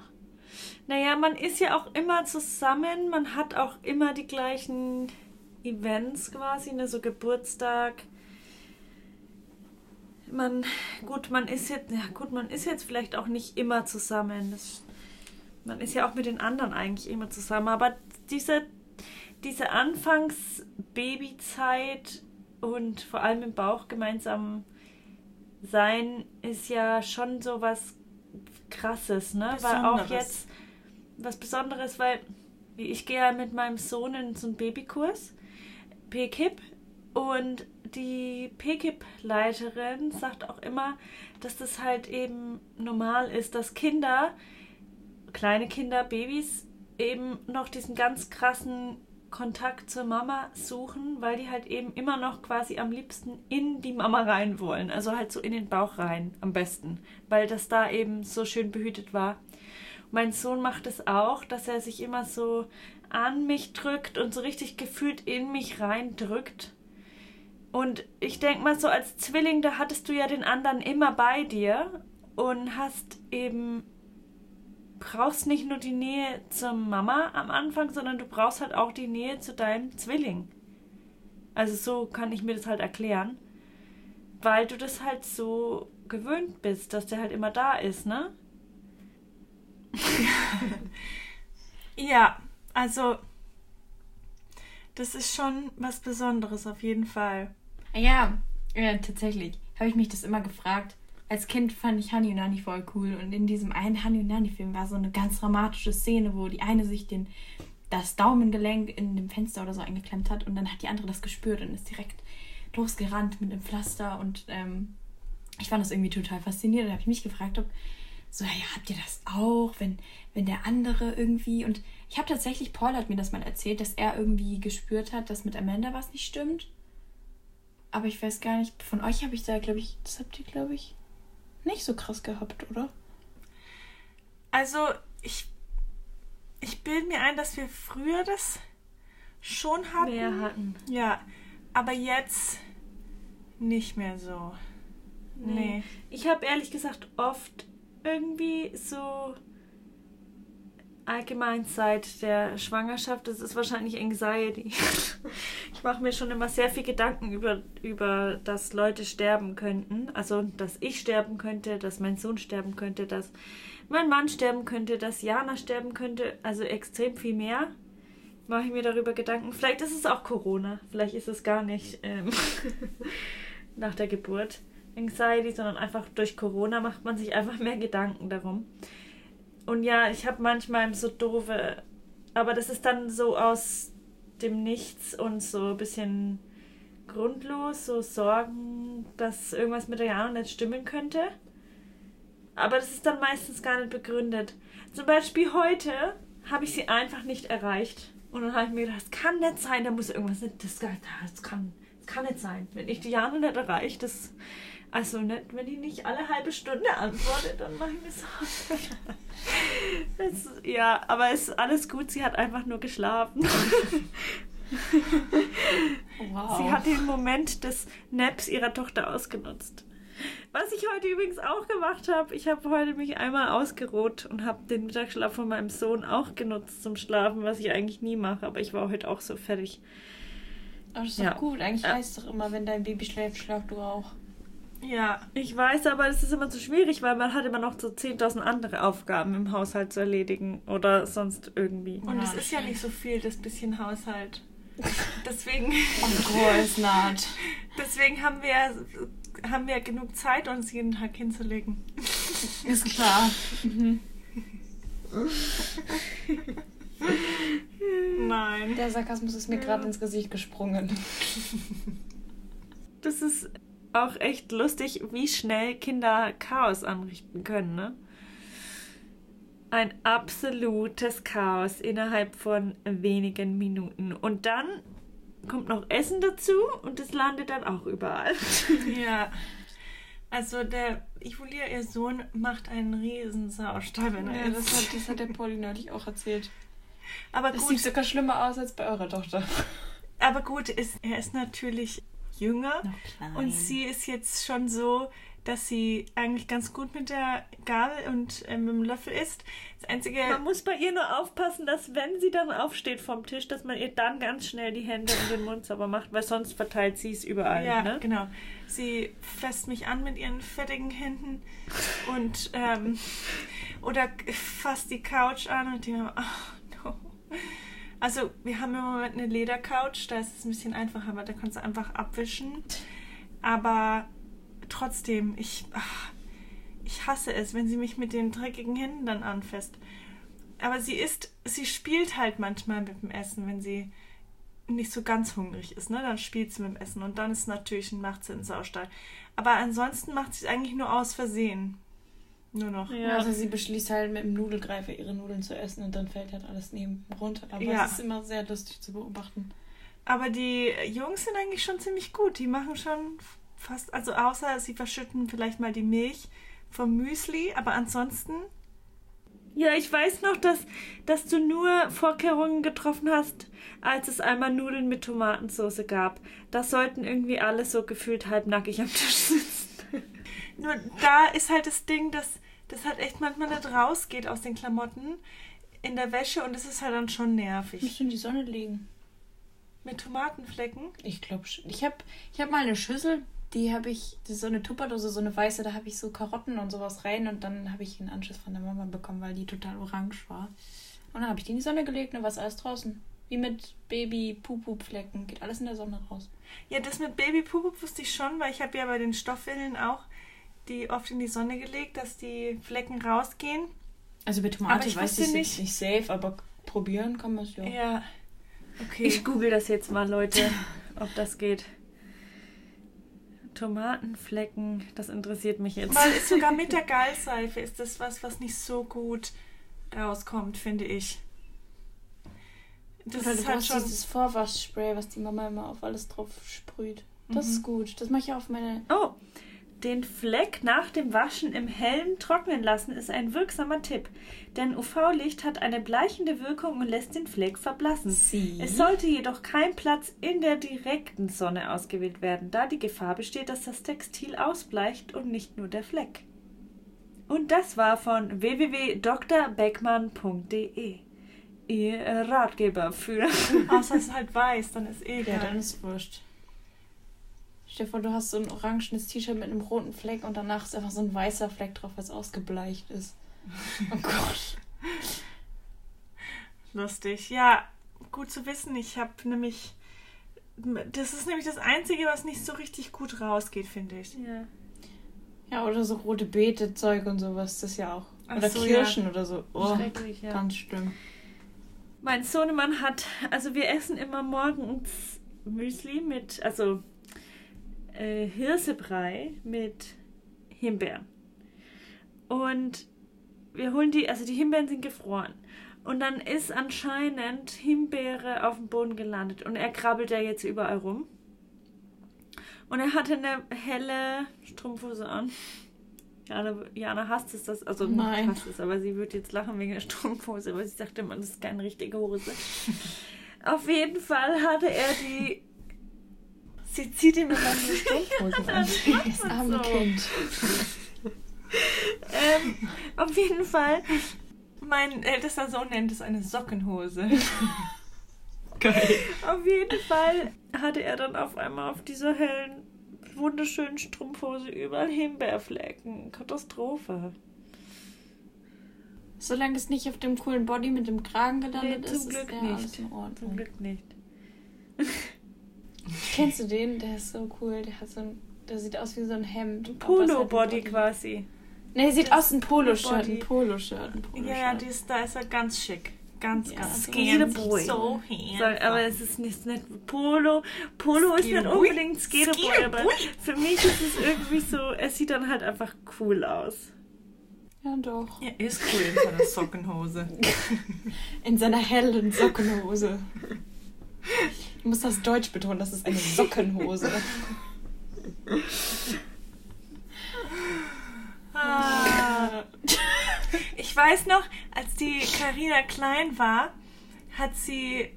Naja, man ist ja auch immer zusammen, man hat auch immer die gleichen Events quasi, ne, so Geburtstag. Man, gut, man ist jetzt, ja gut, man ist jetzt vielleicht auch nicht immer zusammen. Das, man ist ja auch mit den anderen eigentlich immer zusammen, aber diese, diese Anfangs-Babyzeit und vor allem im Bauch gemeinsam sein ist ja schon so was krasses, ne? Besonderes. Weil auch jetzt was Besonderes, weil ich gehe ja mit meinem Sohn in so einen Babykurs, PKIP, und die PKIP-Leiterin sagt auch immer, dass das halt eben normal ist, dass Kinder, kleine Kinder, Babys, eben noch diesen ganz krassen Kontakt zur Mama suchen, weil die halt eben immer noch quasi am liebsten in die Mama rein wollen. Also halt so in den Bauch rein am besten, weil das da eben so schön behütet war. Mein Sohn macht es auch, dass er sich immer so an mich drückt und so richtig gefühlt in mich reindrückt. Und ich denke mal so als Zwilling, da hattest du ja den anderen immer bei dir und hast eben brauchst nicht nur die Nähe zur Mama am Anfang, sondern du brauchst halt auch die Nähe zu deinem Zwilling. Also so kann ich mir das halt erklären. Weil du das halt so gewöhnt bist, dass der halt immer da ist, ne? [LAUGHS] ja, also das ist schon was Besonderes auf jeden Fall. Ja, ja tatsächlich. Habe ich mich das immer gefragt als Kind fand ich Hani und Nani voll cool. Und in diesem einen Hani und Nani-Film war so eine ganz dramatische Szene, wo die eine sich den, das Daumengelenk in dem Fenster oder so eingeklemmt hat und dann hat die andere das gespürt und ist direkt losgerannt mit dem Pflaster. Und ähm, ich fand das irgendwie total faszinierend. Da habe ich mich gefragt, ob so, ja, habt ihr das auch, wenn, wenn der andere irgendwie. Und ich habe tatsächlich, Paul hat mir das mal erzählt, dass er irgendwie gespürt hat, dass mit Amanda was nicht stimmt. Aber ich weiß gar nicht, von euch habe ich da, glaube ich, das habt ihr, glaube ich, nicht so krass gehabt, oder? Also, ich, ich bilde mir ein, dass wir früher das schon hatten. Mehr hatten. Ja, aber jetzt nicht mehr so. Nee. nee. Ich habe ehrlich gesagt oft irgendwie so allgemein seit der Schwangerschaft, das ist wahrscheinlich Anxiety. [LAUGHS] ich mache mir schon immer sehr viel Gedanken über, über, dass Leute sterben könnten. Also, dass ich sterben könnte, dass mein Sohn sterben könnte, dass mein Mann sterben könnte, dass Jana sterben könnte. Also extrem viel mehr mache ich mir darüber Gedanken. Vielleicht ist es auch Corona. Vielleicht ist es gar nicht ähm, [LAUGHS] nach der Geburt Anxiety, sondern einfach durch Corona macht man sich einfach mehr Gedanken darum. Und ja, ich habe manchmal so doofe, aber das ist dann so aus dem Nichts und so ein bisschen grundlos, so Sorgen, dass irgendwas mit der Jana nicht stimmen könnte. Aber das ist dann meistens gar nicht begründet. Zum Beispiel heute habe ich sie einfach nicht erreicht. Und dann habe ich mir gedacht, das kann nicht sein, da muss irgendwas nicht, das, das, kann, das kann nicht sein. Wenn ich die Jana nicht erreiche, das also nicht, wenn die nicht alle halbe Stunde antwortet, dann mache ich mir Sorgen. [LAUGHS] das, ja, aber es ist alles gut. Sie hat einfach nur geschlafen. wow. Sie hat den Moment des Naps ihrer Tochter ausgenutzt. Was ich heute übrigens auch gemacht habe, ich habe heute mich einmal ausgeruht und habe den Mittagsschlaf von meinem Sohn auch genutzt zum Schlafen, was ich eigentlich nie mache, aber ich war heute auch so fertig. Aber das ist ja. doch gut. Eigentlich ja. heißt es doch immer, wenn dein Baby schläft, schlaf du auch. Ja, ich weiß, aber es ist immer zu schwierig, weil man hat immer noch so 10.000 andere Aufgaben im Haushalt zu erledigen oder sonst irgendwie. Und es ist ja nicht so viel, das bisschen Haushalt. [LAUGHS] Deswegen, Und Groß naht. deswegen haben wir, haben wir genug Zeit, uns jeden Tag hinzulegen. [LAUGHS] Ist klar. Mhm. [LAUGHS] Nein. Der Sarkasmus ist mir gerade ins Gesicht gesprungen. Das ist auch echt lustig, wie schnell Kinder Chaos anrichten können, ne? Ein absolutes Chaos innerhalb von wenigen Minuten. Und dann kommt noch Essen dazu und es landet dann auch überall. [LAUGHS] Ja. Also der Julia, ihr Sohn, macht einen riesen Saustall, wenn er Ja, das isst. hat, das hat der Polly neulich auch erzählt. Aber Das gut, sieht sogar schlimmer aus als bei eurer Tochter. aber gut, ist, er ist natürlich jünger und sie ist jetzt schon so, dass sie eigentlich ganz gut mit der Gabel und äh, mit dem Löffel isst. Das einzige, Man muss bei ihr nur aufpassen, dass wenn sie dann aufsteht vom Tisch, dass man ihr dann ganz schnell die Hände und den Mund sauber macht, weil sonst verteilt sie es überall. ja, ne? genau. Sie fasst mich an mit ihren fettigen Händen und ähm, oder fasst die Couch an und die ach [LAUGHS] no. Also wir haben im Moment eine Ledercouch, da ist es ein bisschen einfacher, weil da kannst du einfach abwischen. Aber trotzdem, ich, ach, ich hasse es, wenn sie mich mit den dreckigen Händen dann anfasst. Aber sie ist, sie spielt halt manchmal mit dem Essen, wenn sie nicht so ganz hungrig ist, ne? Dann spielt sie mit dem Essen und dann ist natürlich macht einen Saustall. Aber ansonsten macht sie es eigentlich nur aus Versehen. Nur noch. Ja. Also sie beschließt halt mit dem Nudelgreifer ihre Nudeln zu essen und dann fällt halt alles neben runter. Aber Ja. es ist immer sehr lustig zu beobachten. Aber die Jungs sind eigentlich schon ziemlich gut. Die machen schon fast, also außer sie verschütten vielleicht mal die Milch vom Müsli, aber ansonsten Ja, ich weiß noch, dass, dass du nur Vorkehrungen getroffen hast, als es einmal Nudeln mit Tomatensauce gab. Da sollten irgendwie alle so gefühlt halbnackig am Tisch sitzen. [LAUGHS] Nur da ist halt das Ding, dass das halt echt manchmal nicht rausgeht aus den Klamotten in der Wäsche und das ist halt dann schon nervig. Müsste in die Sonne legen. Mit Tomatenflecken. Ich glaube schon. Ich habe ich hab mal eine Schüssel, die habe ich, das ist so eine Tupperdose, so eine weiße, da habe ich so Karotten und sowas rein und dann habe ich einen Anschluss von der Mama bekommen, weil die total orange war. Und dann habe ich die in die Sonne gelegt und dann war es alles draußen. Wie mit Baby-Pupu-Flecken. Geht alles in der Sonne raus. Ja, das mit Babypuppe wusste ich schon, weil ich habe ja bei den Stoffwindeln auch die oft in die Sonne gelegt, dass die Flecken rausgehen. Also bei Aber Tomate ich weiß ich nicht- nicht safe, aber probieren kann man es ja. Ja. Okay. Ich google das jetzt mal, Leute, [LAUGHS] ob das geht. Tomatenflecken, das interessiert mich jetzt. Weil es [LAUGHS] sogar mit der Gallseife ist das was, was nicht so gut rauskommt, finde ich. Das Oder ist du halt schon. dieses Vorwaschspray, was die Mama immer auf alles drauf sprüht. Das Mhm. ist gut. Das mache ich auf meine. Oh, den Fleck nach dem Waschen im Hellen trocknen lassen ist ein wirksamer Tipp, denn UV-Licht hat eine bleichende Wirkung und lässt den Fleck verblassen. Sie. Es sollte jedoch kein Platz in der direkten Sonne ausgewählt werden, da die Gefahr besteht, dass das Textil ausbleicht und nicht nur der Fleck. Und das war von www.drbeckmann.de. Ihr Ratgeber für. Außer es ist halt weiß, dann ist eh Ja, egal. dann ist wurscht. Stell dir vor, du hast so ein orangenes T-Shirt mit einem roten Fleck und danach ist einfach so ein weißer Fleck drauf, weil es ausgebleicht ist. Oh Gott. Lustig. Ja, gut zu wissen. Ich habe nämlich. Das ist nämlich das Einzige, was nicht so richtig gut rausgeht, finde ich. Ja. Ja, oder so rote Beete-Zeug und sowas, das ist ja auch. Ach Oder so, Kirschen oder so. Oh, Schrecklich, ja. ganz schlimm. Mein Sohnemann hat, also wir essen immer morgens Müsli mit, also äh, Hirsebrei mit Himbeeren. Und wir holen die, also die Himbeeren sind gefroren. Und dann ist anscheinend Himbeere auf dem Boden gelandet und er krabbelt ja jetzt überall rum. Und er hatte eine helle Strumpfhose an. Jana, Jana hasst es, das, also Nein. hasst es, aber sie wird jetzt lachen wegen der Strumpfhose, weil sie sagte immer, das ist keine richtige Hose. [LAUGHS] Auf jeden Fall hatte er die. Sie zieht ihm immer nur Strumpfhosen [LAUGHS] an. Das arme So. Kind. ähm, auf jeden Fall. Mein ältester Sohn nennt es eine Sockenhose. [LAUGHS] Geil. Auf jeden Fall hatte er dann auf einmal auf dieser hellen, wunderschönen Strumpfhose überall Himbeerflecken. Katastrophe. Solange es nicht auf dem coolen Body mit dem Kragen gelandet Nee, ist, zum ist Glück der nicht. alles in Ordnung. Zum Glück nicht. Kennst du den? Der ist so cool. Der hat so ein. Der sieht aus wie so ein Hemd. hat Polo-Body ein quasi. Nee, sieht Das aus wie ein Poloshirt. Ein Poloshirt. Poloshirt. Ja, ja, dies, da ist er ganz schick. Ganz, Ja, ganz Skaterboy. So Sag, aber es ist nicht, nicht Polo. Polo ist nicht unbedingt Skaterboy, aber für mich ist es irgendwie so, es sieht dann halt einfach cool aus. Ja, doch. Er ist cool in seiner Sockenhose. [LAUGHS] In seiner hellen Sockenhose. [LAUGHS] Ich muss das Deutsch betonen, das ist eine [LAUGHS] Sockenhose. Ah. Ich weiß noch, als die Karina klein war, hat sie,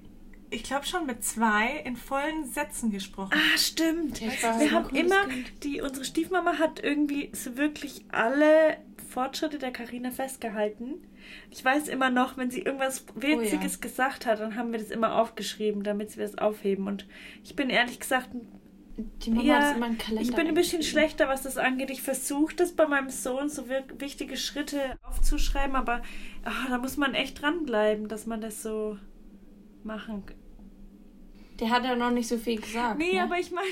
ich glaube schon mit zwei, in vollen Sätzen gesprochen. Ah, stimmt. Wir haben immer, die, unsere Stiefmama hat irgendwie so wirklich alle Fortschritte der Karina festgehalten. Ich weiß immer noch, wenn sie irgendwas Witziges gesagt hat, dann haben wir das immer aufgeschrieben, damit wir es aufheben. Und ich bin ehrlich gesagt, Die Mama ja, immer einen Kalender. ich bin ein bisschen schlechter, was das angeht. Ich versuche das bei meinem Sohn so wichtige Schritte aufzuschreiben, aber ah, da muss man echt dranbleiben, dass man das so machen kann. Der hat ja noch nicht so viel gesagt. Nee, ne? aber ich meine.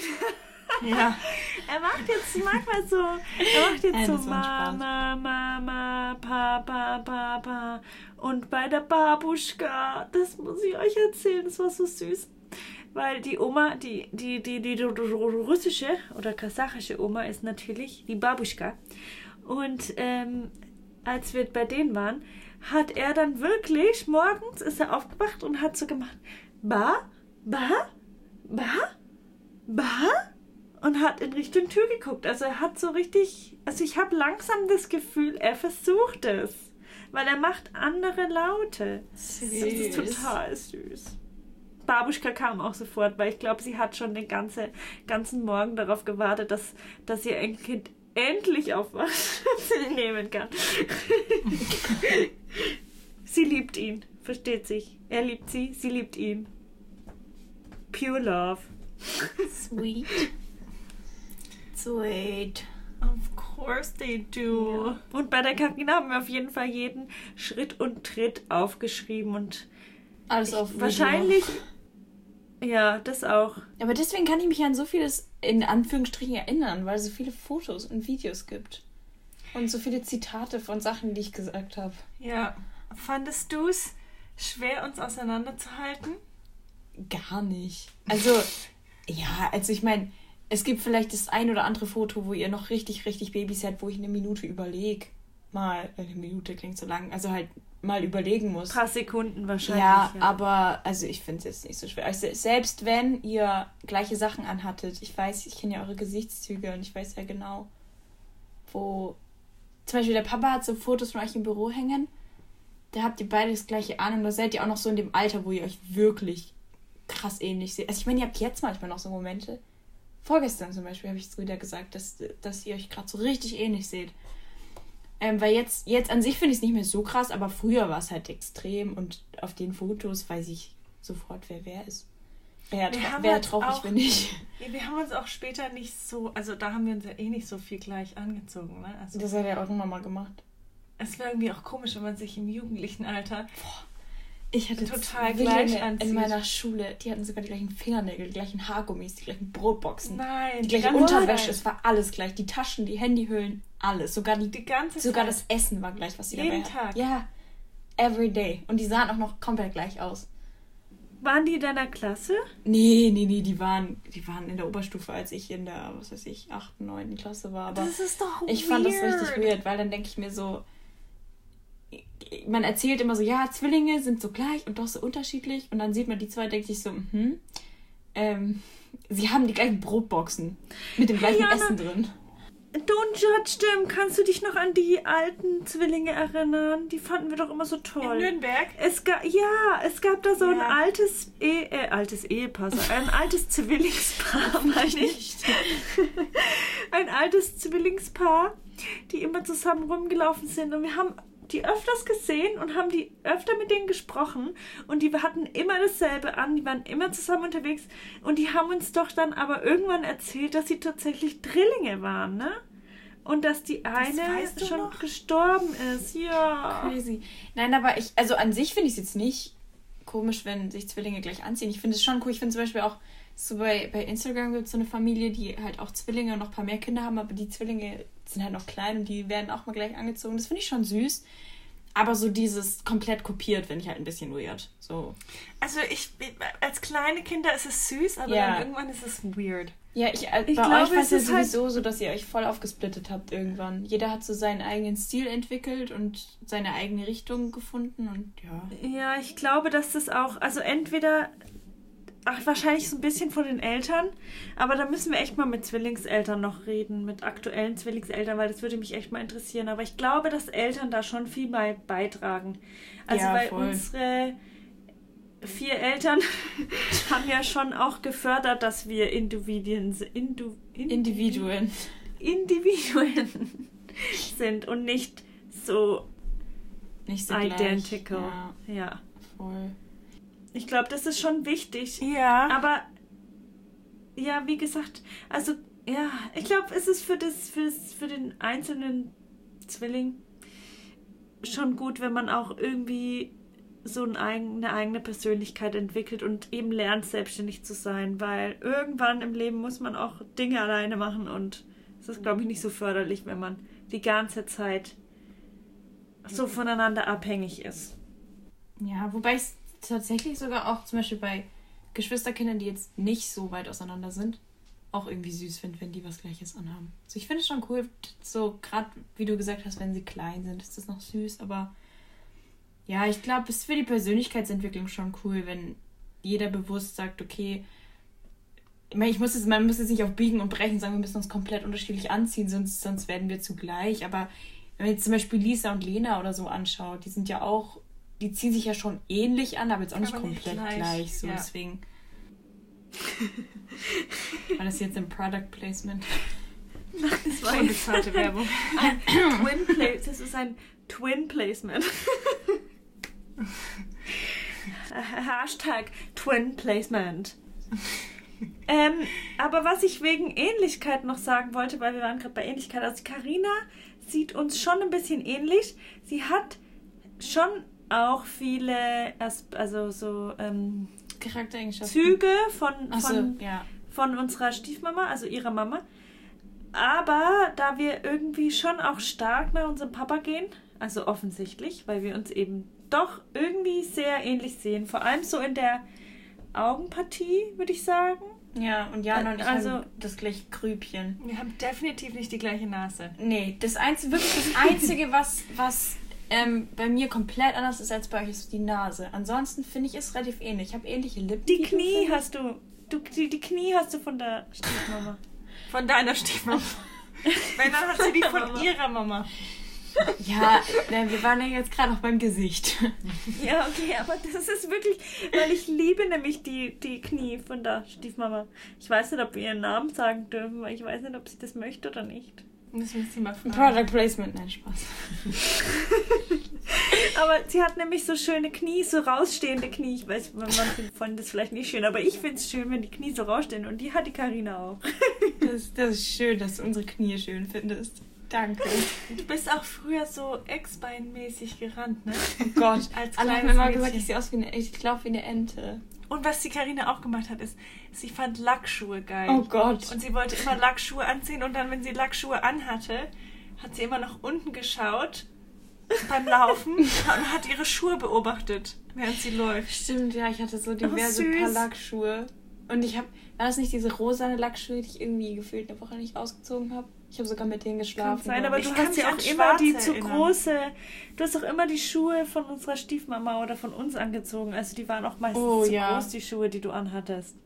Ja. [LAUGHS] Er macht jetzt manchmal so, er macht jetzt so. Mama, Mama, Papa, Papa und bei der Babuschka, das muss ich euch erzählen, das war so süß. Weil die Oma, die, die, die, die, russische oder kasachische Oma ist natürlich die Babuschka. Und ähm, als wir bei denen waren, hat er dann wirklich, morgens ist er aufgewacht und hat so gemacht, Ba, Ba, Ba, Ba und hat in Richtung Tür geguckt. Also er hat so richtig, also ich habe langsam das Gefühl, er versucht es, weil er macht andere Laute. Das ist Süß. total süß. Babuschka kam auch sofort, weil ich glaube, sie hat schon den ganze, ganzen Morgen darauf gewartet, dass, dass ihr Enkelkind endlich aufwacht [LAUGHS] und nehmen kann. [LAUGHS] sie liebt ihn, versteht sich. Er liebt sie, sie liebt ihn. Pure Love. Sweet. Sweet. Of course they do. Und bei der Karina haben wir auf jeden Fall jeden Schritt und Tritt aufgeschrieben und Alles auf Video. wahrscheinlich. Ja, das auch. Aber deswegen kann ich mich an so vieles in Anführungsstrichen erinnern, weil es so viele Fotos und Videos gibt. Und so viele Zitate von Sachen, die ich gesagt habe. Ja. Fandest du es schwer, uns auseinanderzuhalten? Gar nicht. Also, ja, also ich meine, es gibt vielleicht das ein oder andere Foto, wo ihr noch richtig, richtig Babys seid, wo ich eine Minute überlege. Mal, äh, eine Minute klingt so lang, also halt mal überlegen muss. Ein paar Sekunden wahrscheinlich. Ja, aber also ich finde es jetzt nicht so schwer. Also, selbst wenn ihr gleiche Sachen anhattet, ich weiß, ich kenne ja eure Gesichtszüge und ich weiß ja genau, wo. Zum Beispiel der Papa hat so Fotos von euch im Büro hängen. Da habt ihr beide das gleiche an und da seid ihr auch noch so in dem Alter, wo ihr euch wirklich krass ähnlich seht. Also ich meine, ihr habt jetzt manchmal noch so Momente. Vorgestern zum Beispiel habe ich es wieder gesagt, dass, dass ihr euch gerade so richtig ähnlich seht. Ähm, weil jetzt, jetzt an sich finde ich es nicht mehr so krass, aber früher war es halt extrem und auf den Fotos weiß ich sofort, wer wer ist. Wer, tra wer halt traurig auch- bin ich. [LAUGHS] Wir haben uns auch später nicht so, also da haben wir uns ja eh nicht so viel gleich angezogen. Ne? Also Das hat er auch nochmal gemacht. es wäre irgendwie auch komisch, wenn man sich im jugendlichen Alter. Ich hatte Total gleich in meiner Schule. Die hatten sogar die gleichen Fingernägel, die gleichen Haargummis, die gleichen Brotboxen. Nein, Die gleiche Unterwäsche, es war alles gleich. Die Taschen, die Handyhüllen, alles. Sogar, die, Die ganze sogar Zeit. das Essen war gleich, was sie Jeden dabei Tag? hatten. Ja, every day. Und die sahen auch noch komplett gleich aus. Waren die in deiner Klasse? Nee, nee, nee, die waren, die waren in der Oberstufe, als ich in der, was weiß ich, 8., 9. Klasse war. Aber das ist doch ich fand das richtig weird, weil dann denke ich mir so, man erzählt immer so, ja, Zwillinge sind so gleich und doch so unterschiedlich. Und dann sieht man die zwei, denkt sich so, hm, ähm, sie haben die gleichen Brotboxen mit dem gleichen Jana. Essen drin. Don't judge them. Kannst du dich noch an die alten Zwillinge erinnern? Die fanden wir doch immer so In toll. Nürnberg. Es gab, ja, es gab da so ein Ja. altes, e äh, altes Ehepaar, ein altes [LAUGHS] Zwillingspaar, meine ich. [LAUGHS] ein altes Zwillingspaar, die immer zusammen rumgelaufen sind. Und wir haben die öfters gesehen und haben die öfter mit denen gesprochen. Und die hatten immer dasselbe an, die waren immer zusammen unterwegs. Und die haben uns doch dann aber irgendwann erzählt, dass sie tatsächlich Drillinge waren, ne? Und dass die eine weißt du schon noch? gestorben ist. Ja. Crazy. Nein, aber ich, also an sich finde ich es jetzt nicht komisch, wenn sich Zwillinge gleich anziehen. Ich finde es schon cool. Ich finde zum Beispiel auch, so bei, bei Instagram gibt es so eine Familie, die halt auch Zwillinge und noch ein paar mehr Kinder haben, aber die Zwillinge sind halt noch klein und die werden auch mal gleich angezogen. Das finde ich schon süß. Aber so dieses komplett kopiert finde ich halt ein bisschen weird. So. Also ich als kleine Kinder ist es süß, aber Ja. dann irgendwann ist es weird. Ja, ich, äh, Ich bei glaube, euch war es ja ist halt- sowieso so, dass ihr euch voll aufgesplittet habt irgendwann. Jeder hat so seinen eigenen Stil entwickelt und seine eigene Richtung gefunden und ja. Ja, ich glaube, dass das auch, also entweder, ach, wahrscheinlich so ein bisschen von den Eltern, aber da müssen wir echt mal mit Zwillingseltern noch reden, mit aktuellen Zwillingseltern, weil das würde mich echt mal interessieren. Aber ich glaube, dass Eltern da schon viel bei beitragen. Also, Ja, weil voll. unsere vier Eltern [LAUGHS] haben ja schon auch gefördert, dass wir Individuen, Indu, Indi- Individuen. Individuen sind und nicht so Nicht so identical. Gleich. Ja, ja. voll. Ich glaube, das ist schon wichtig. Ja. Aber ja, wie gesagt, also ja, ich glaube, es ist für das, für das, für den einzelnen Zwilling schon gut, wenn man auch irgendwie so eine eigene Persönlichkeit entwickelt und eben lernt, selbstständig zu sein, weil irgendwann im Leben muss man auch Dinge alleine machen und es ist, glaube ich, nicht so förderlich, wenn man die ganze Zeit so voneinander abhängig ist. Ja, wobei ich es tatsächlich sogar auch zum Beispiel bei Geschwisterkindern, die jetzt nicht so weit auseinander sind, auch irgendwie süß finde, wenn die was Gleiches anhaben. Also ich finde es schon cool, so gerade wie du gesagt hast, wenn sie klein sind, ist das noch süß, aber ja, ich glaube, es ist für die Persönlichkeitsentwicklung schon cool, wenn jeder bewusst sagt, okay, ich muss jetzt, man muss jetzt nicht auf Biegen und Brechen sagen, wir müssen uns komplett unterschiedlich anziehen, sonst, sonst werden wir zugleich. Aber wenn man jetzt zum Beispiel Lisa und Lena oder so anschaut, die sind ja auch, die ziehen sich ja schon ähnlich an, aber jetzt auch nicht Aber nicht komplett gleich, gleich. so ja. deswegen. [LAUGHS] War das jetzt ein Product Placement? Das war Unbezahlte Werbung. [LAUGHS] ein Twin Place. Das ist ein Twin Placement. [LAUGHS] Hashtag Twin Placement. ähm, aber was ich wegen Ähnlichkeit noch sagen wollte, weil wir waren gerade bei Ähnlichkeit, also Karina sieht uns schon ein bisschen ähnlich. Sie hat schon auch viele, also so ähm, Charaktereigenschaften. Züge von, von ja. von unserer Stiefmama, also ihrer Mama. Aber da wir irgendwie schon auch stark nach unserem Papa gehen, also offensichtlich, weil wir uns eben doch irgendwie sehr ähnlich sehen, vor allem so in der Augenpartie, würde ich sagen. Ja, und Jana und ich Also- haben das gleiche Grübchen. Wir haben definitiv nicht die gleiche Nase. Nee, das einzige, wirklich das Einzige, was, was ähm, bei mir komplett anders ist als bei euch, ist die Nase. Ansonsten finde ich es relativ ähnlich. Ich habe ähnliche Lippen. Die du, Knie hast du, du die, die Knie hast du von der Stiefmama. [LAUGHS] Von deiner Stiefmama. [LAUGHS] Wenn, dann hat sie die von Mama. ihrer Mama. Ja, ne, wir waren ja jetzt gerade noch beim Gesicht. Ja, okay, aber das ist wirklich, weil ich liebe nämlich die, die Knie von der Stiefmama. Ich weiß nicht, ob wir ihren Namen sagen dürfen, weil ich weiß nicht, ob sie das möchte oder nicht. Das müssen Sie mal fragen. Product Placement, nein, Spaß. [LAUGHS] Aber sie hat nämlich so schöne Knie, so rausstehende Knie. Ich weiß, manche fanden das vielleicht nicht schön, aber ich finde es schön, wenn die Knie so rausstehen. Und die hat die Karina auch. [LAUGHS] Das, das ist schön, dass du unsere Knie schön findest. Danke. Du bist auch früher so Ex-Bein-mäßig gerannt, ne? Oh Gott. Als Alle haben kleines immer gesagt, Mädchen. ich sehe aus wie eine, ich laufe wie eine Ente. Und was die Karina auch gemacht hat, ist, sie fand Lackschuhe geil. Oh Gott. Und sie wollte immer Lackschuhe anziehen und dann, wenn sie Lackschuhe anhatte, hat sie immer nach unten geschaut beim Laufen [LAUGHS] und hat ihre Schuhe beobachtet, während sie läuft. Stimmt, ja, ich hatte so diverse süß. paar Lackschuhe. Und ich habe, war das nicht diese rosane Lackschuhe, die ich irgendwie gefühlt eine Woche nicht ausgezogen habe? Ich habe sogar mit denen geschlafen. Sein, glaub aber ich. du kann hast ja auch immer die zu erinnern. große. Du hast auch immer die Schuhe von unserer Stiefmama oder von uns angezogen. Also die waren auch meistens Oh, zu ja. groß, die Schuhe, die du anhattest.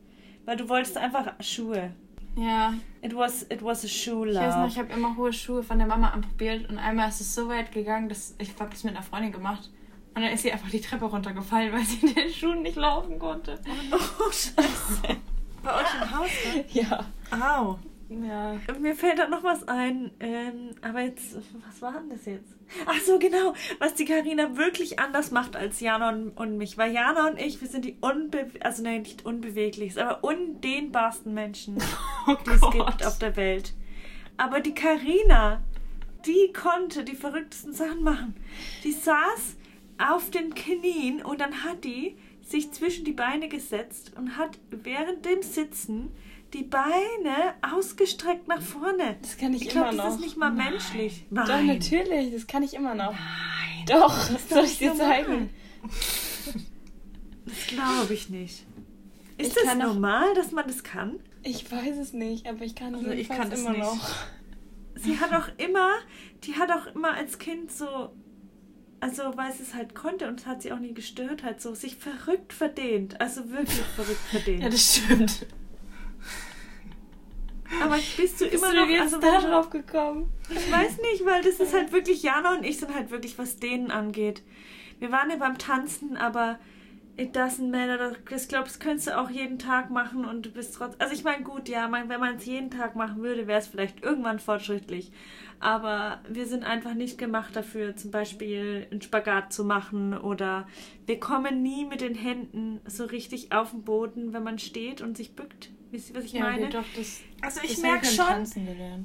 Weil du wolltest einfach Schuhe. Ja, It was, it was a shoe ich weiß noch, love. ich habe immer hohe Schuhe von der Mama anprobiert und einmal ist es so weit gegangen, dass ich habe das mit einer Freundin gemacht. Und dann ist sie einfach die Treppe runtergefallen, [LAUGHS] weil sie in den Schuhen nicht laufen konnte. Oh, scheiße. Bei euch im Haus, ne? Ja. Au. Ja. Mir fällt da noch was ein. Ähm, aber jetzt, was war denn das jetzt? Ach so, genau. Was die Karina wirklich anders macht als Jana und, und mich. Weil Jana und ich, wir sind die unbe also nein, nicht unbeweglichsten, aber undehnbarsten Menschen, [LAUGHS] Oh die es gibt auf der Welt. Aber die Karina, die konnte die verrücktesten Sachen machen. Die saß auf den Knien und dann hat die sich zwischen die Beine gesetzt und hat während dem Sitzen die Beine ausgestreckt nach vorne. Das kann ich, Ich immer glaube, noch. das ist nicht mal menschlich. Doch, Nein. natürlich, das kann ich immer noch. Nein. Doch, Das soll doch ich dir normal. zeigen? Das glaube ich nicht. Ist Ich das normal, dass man das kann? Ich weiß es nicht, aber ich kann Also ich kann es immer nicht. noch. Sie hat auch immer, die hat auch immer als Kind so, also weil sie es halt konnte und es hat sie auch nie gestört, halt so sich verrückt verdehnt. Also wirklich verrückt [LAUGHS] verdehnt. Ja, das stimmt. Aber bist du Bist immer du noch, jetzt also da drauf gekommen? Ich weiß nicht, weil das ist halt wirklich, Jana und ich sind halt wirklich, was denen angeht. Wir waren ja beim Tanzen, aber it doesn't matter. Ich glaube, das könntest du auch jeden Tag machen und du bist trotzdem. Also ich meine, gut, ja, mein, wenn man es jeden Tag machen würde, wäre es vielleicht irgendwann fortschrittlich. Aber wir sind einfach nicht gemacht dafür, zum Beispiel einen Spagat zu machen oder wir kommen nie mit den Händen so richtig auf den Boden, wenn man steht und sich bückt. Wisst ihr, was ich Ja, meine? doch, das, Also ich merke schon,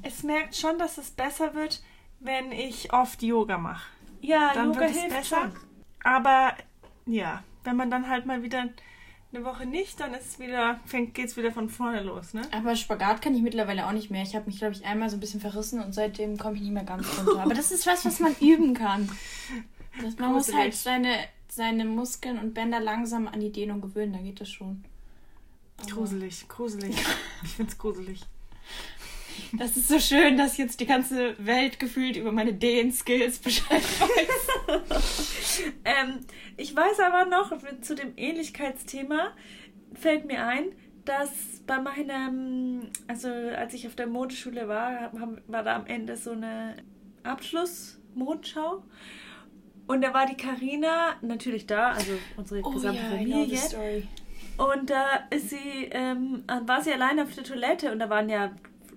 es merkt schon, dass es besser wird, wenn ich oft Yoga mache. Ja, Dann Yoga wird es hilft besser. schon. Aber ja, wenn man dann halt mal wieder eine Woche nicht, dann ist es wieder, fängt, geht's wieder von vorne los, ne? Aber Spagat kann ich mittlerweile auch nicht mehr. Ich habe mich, glaube ich, einmal so ein bisschen verrissen und seitdem komme ich nicht mehr ganz runter. Aber das ist was, was man [LAUGHS] üben kann. Das, man muss Gruselig. halt seine, seine Muskeln und Bänder langsam an die Dehnung gewöhnen, dann geht das schon. Gruselig, gruselig. [LAUGHS] Ich find's gruselig. Das ist so schön, dass jetzt die ganze Welt gefühlt über meine Dehn-Skills Bescheid [LAUGHS] weiß. Ähm, ich weiß aber noch, zu dem Ähnlichkeitsthema fällt mir ein, dass bei meinem, also als ich auf der Modeschule war, war da am Ende so eine Abschlussmondschau. Und da war die Karina natürlich da, also unsere Oh gesamte know the Familie. Und da ist sie, ähm, war sie alleine auf der Toilette und da waren ja,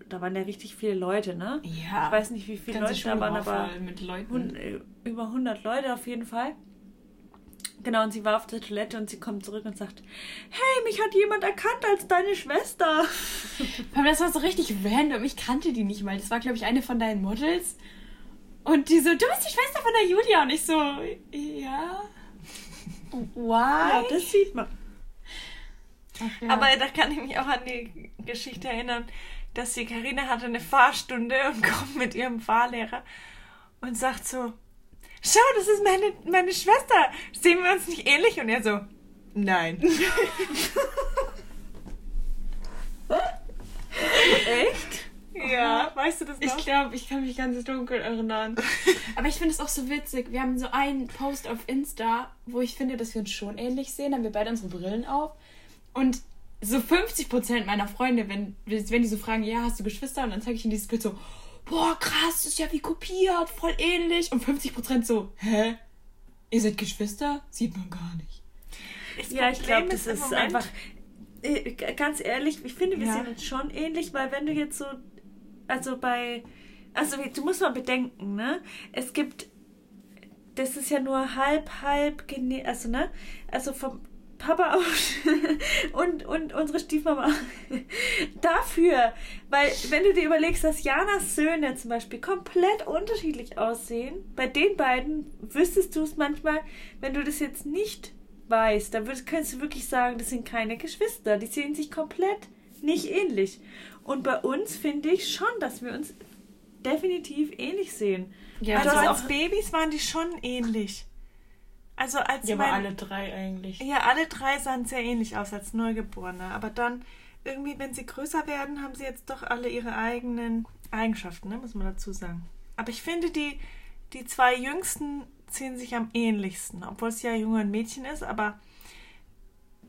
da waren ja richtig viele Leute, ne? Ja. Ich weiß nicht, wie viele Leute da waren, war aber voll mit Leuten. hun- äh, über 100 Leute auf jeden Fall. Genau, und sie war auf der Toilette und sie kommt zurück und sagt, hey, mich hat jemand erkannt als deine Schwester. [LAUGHS] Aber das war so richtig random. Ich kannte die nicht mal. Das war, glaube ich, eine von deinen Models. Und die so, du bist die Schwester von der Julia. Und ich so, ja. Why? Ja, das sieht man. Ach, ja. Aber da kann ich mich auch an die Geschichte erinnern, dass die Karina hatte eine Fahrstunde und [LAUGHS] kommt mit ihrem Fahrlehrer und sagt so, schau, das ist meine, meine Schwester. Sehen wir uns nicht ähnlich? Und er so, nein. [LAUGHS] Echt? ja, weißt du das Ich noch? glaube, ich kann mich ganz dunkel erinnern. [LAUGHS] Aber ich finde es auch so witzig. Wir haben so einen Post auf Insta, wo ich finde, dass wir uns schon ähnlich sehen. Da haben wir beide unsere Brillen auf. Und so 50% meiner Freunde, wenn, wenn die so fragen, ja, hast du Geschwister? Und dann zeige ich ihnen dieses Bild so, boah, krass, das ist ja wie kopiert, voll ähnlich. Und 50% so, hä? Ihr seid Geschwister? Sieht man gar nicht. Das Ja, ich glaube, das ist einfach. äh, Ganz ehrlich, ich finde, wir Ja. uns schon ähnlich, weil wenn du jetzt so. Also bei. Also du musst mal bedenken, ne? Es gibt. Das ist ja nur halb, halb. Also, ne? Also vom Papa [LAUGHS] und, und unsere Stiefmama. [LAUGHS] Dafür. Weil, wenn du dir überlegst, dass Janas Söhne zum Beispiel komplett unterschiedlich aussehen, bei den beiden wüsstest du es manchmal, wenn du das jetzt nicht weißt, dann würdest, könntest du wirklich sagen, das sind keine Geschwister. Die sehen sich komplett nicht ähnlich. Und bei uns finde ich schon, dass wir uns definitiv ähnlich sehen. Ja, also als Babys waren die schon ähnlich. Also als ja aber mein- alle drei eigentlich. Ja, alle drei sahen sehr ähnlich aus als Neugeborene. Aber dann irgendwie, wenn sie größer werden, haben sie jetzt doch alle ihre eigenen Eigenschaften, ne? muss man dazu sagen. Aber ich finde, die, die zwei Jüngsten sehen sich am ähnlichsten, obwohl es ja Junge und Mädchen ist, aber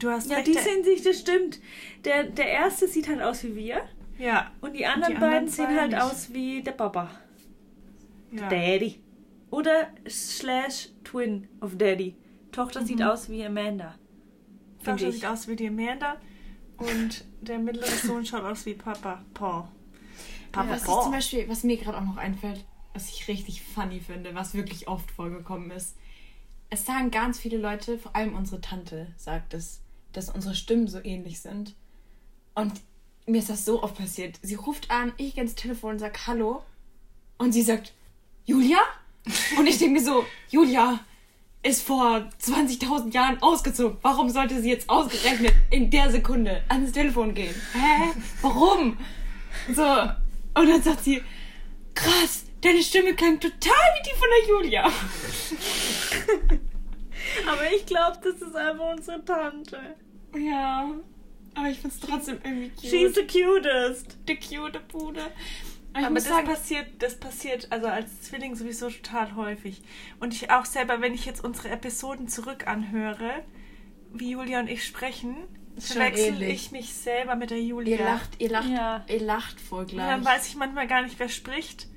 du hast Ja, recht. die sehen sich, das stimmt. Der, der erste sieht halt aus wie wir ja, und die anderen die anderen beiden sehen halt nicht. aus wie der Papa. ja. Daddy. Oder slash Twin of Daddy. Tochter sieht aus wie Amanda. Tochter ich. sieht aus wie die Amanda und der mittlere Sohn schaut aus wie Papa Paul. Ja, was, ich zum Beispiel, was mir gerade auch noch einfällt, was ich richtig funny finde, was wirklich oft vorgekommen ist. Es sagen ganz viele Leute, vor allem unsere Tante sagt es, dass unsere Stimmen so ähnlich sind. Und mir ist das so oft passiert. Sie ruft an, ich gehe ins Telefon und sag Hallo. Und sie sagt, Julia? Und ich denke mir so, Julia, ist vor 20.000 Jahren ausgezogen. Warum sollte sie jetzt ausgerechnet in der Sekunde ans Telefon gehen? Hä? Warum? So. Und dann sagt sie, krass, deine Stimme klang total wie die von der Julia. Aber ich glaube, das ist einfach unsere Tante. Ja. Aber ich find's trotzdem irgendwie cute. She's the cutest. die cute Bude. Aber ich Aber das sagen, passiert, das passiert also als Zwilling sowieso total häufig. Und ich auch selber, wenn ich jetzt unsere Episoden zurück anhöre, wie Julia und ich sprechen, verwechsel ich mich selber mit der Julia. ihr lacht, ihr lacht, Ja. ihr lacht voll Und gleich. dann weiß ich manchmal gar nicht, wer spricht.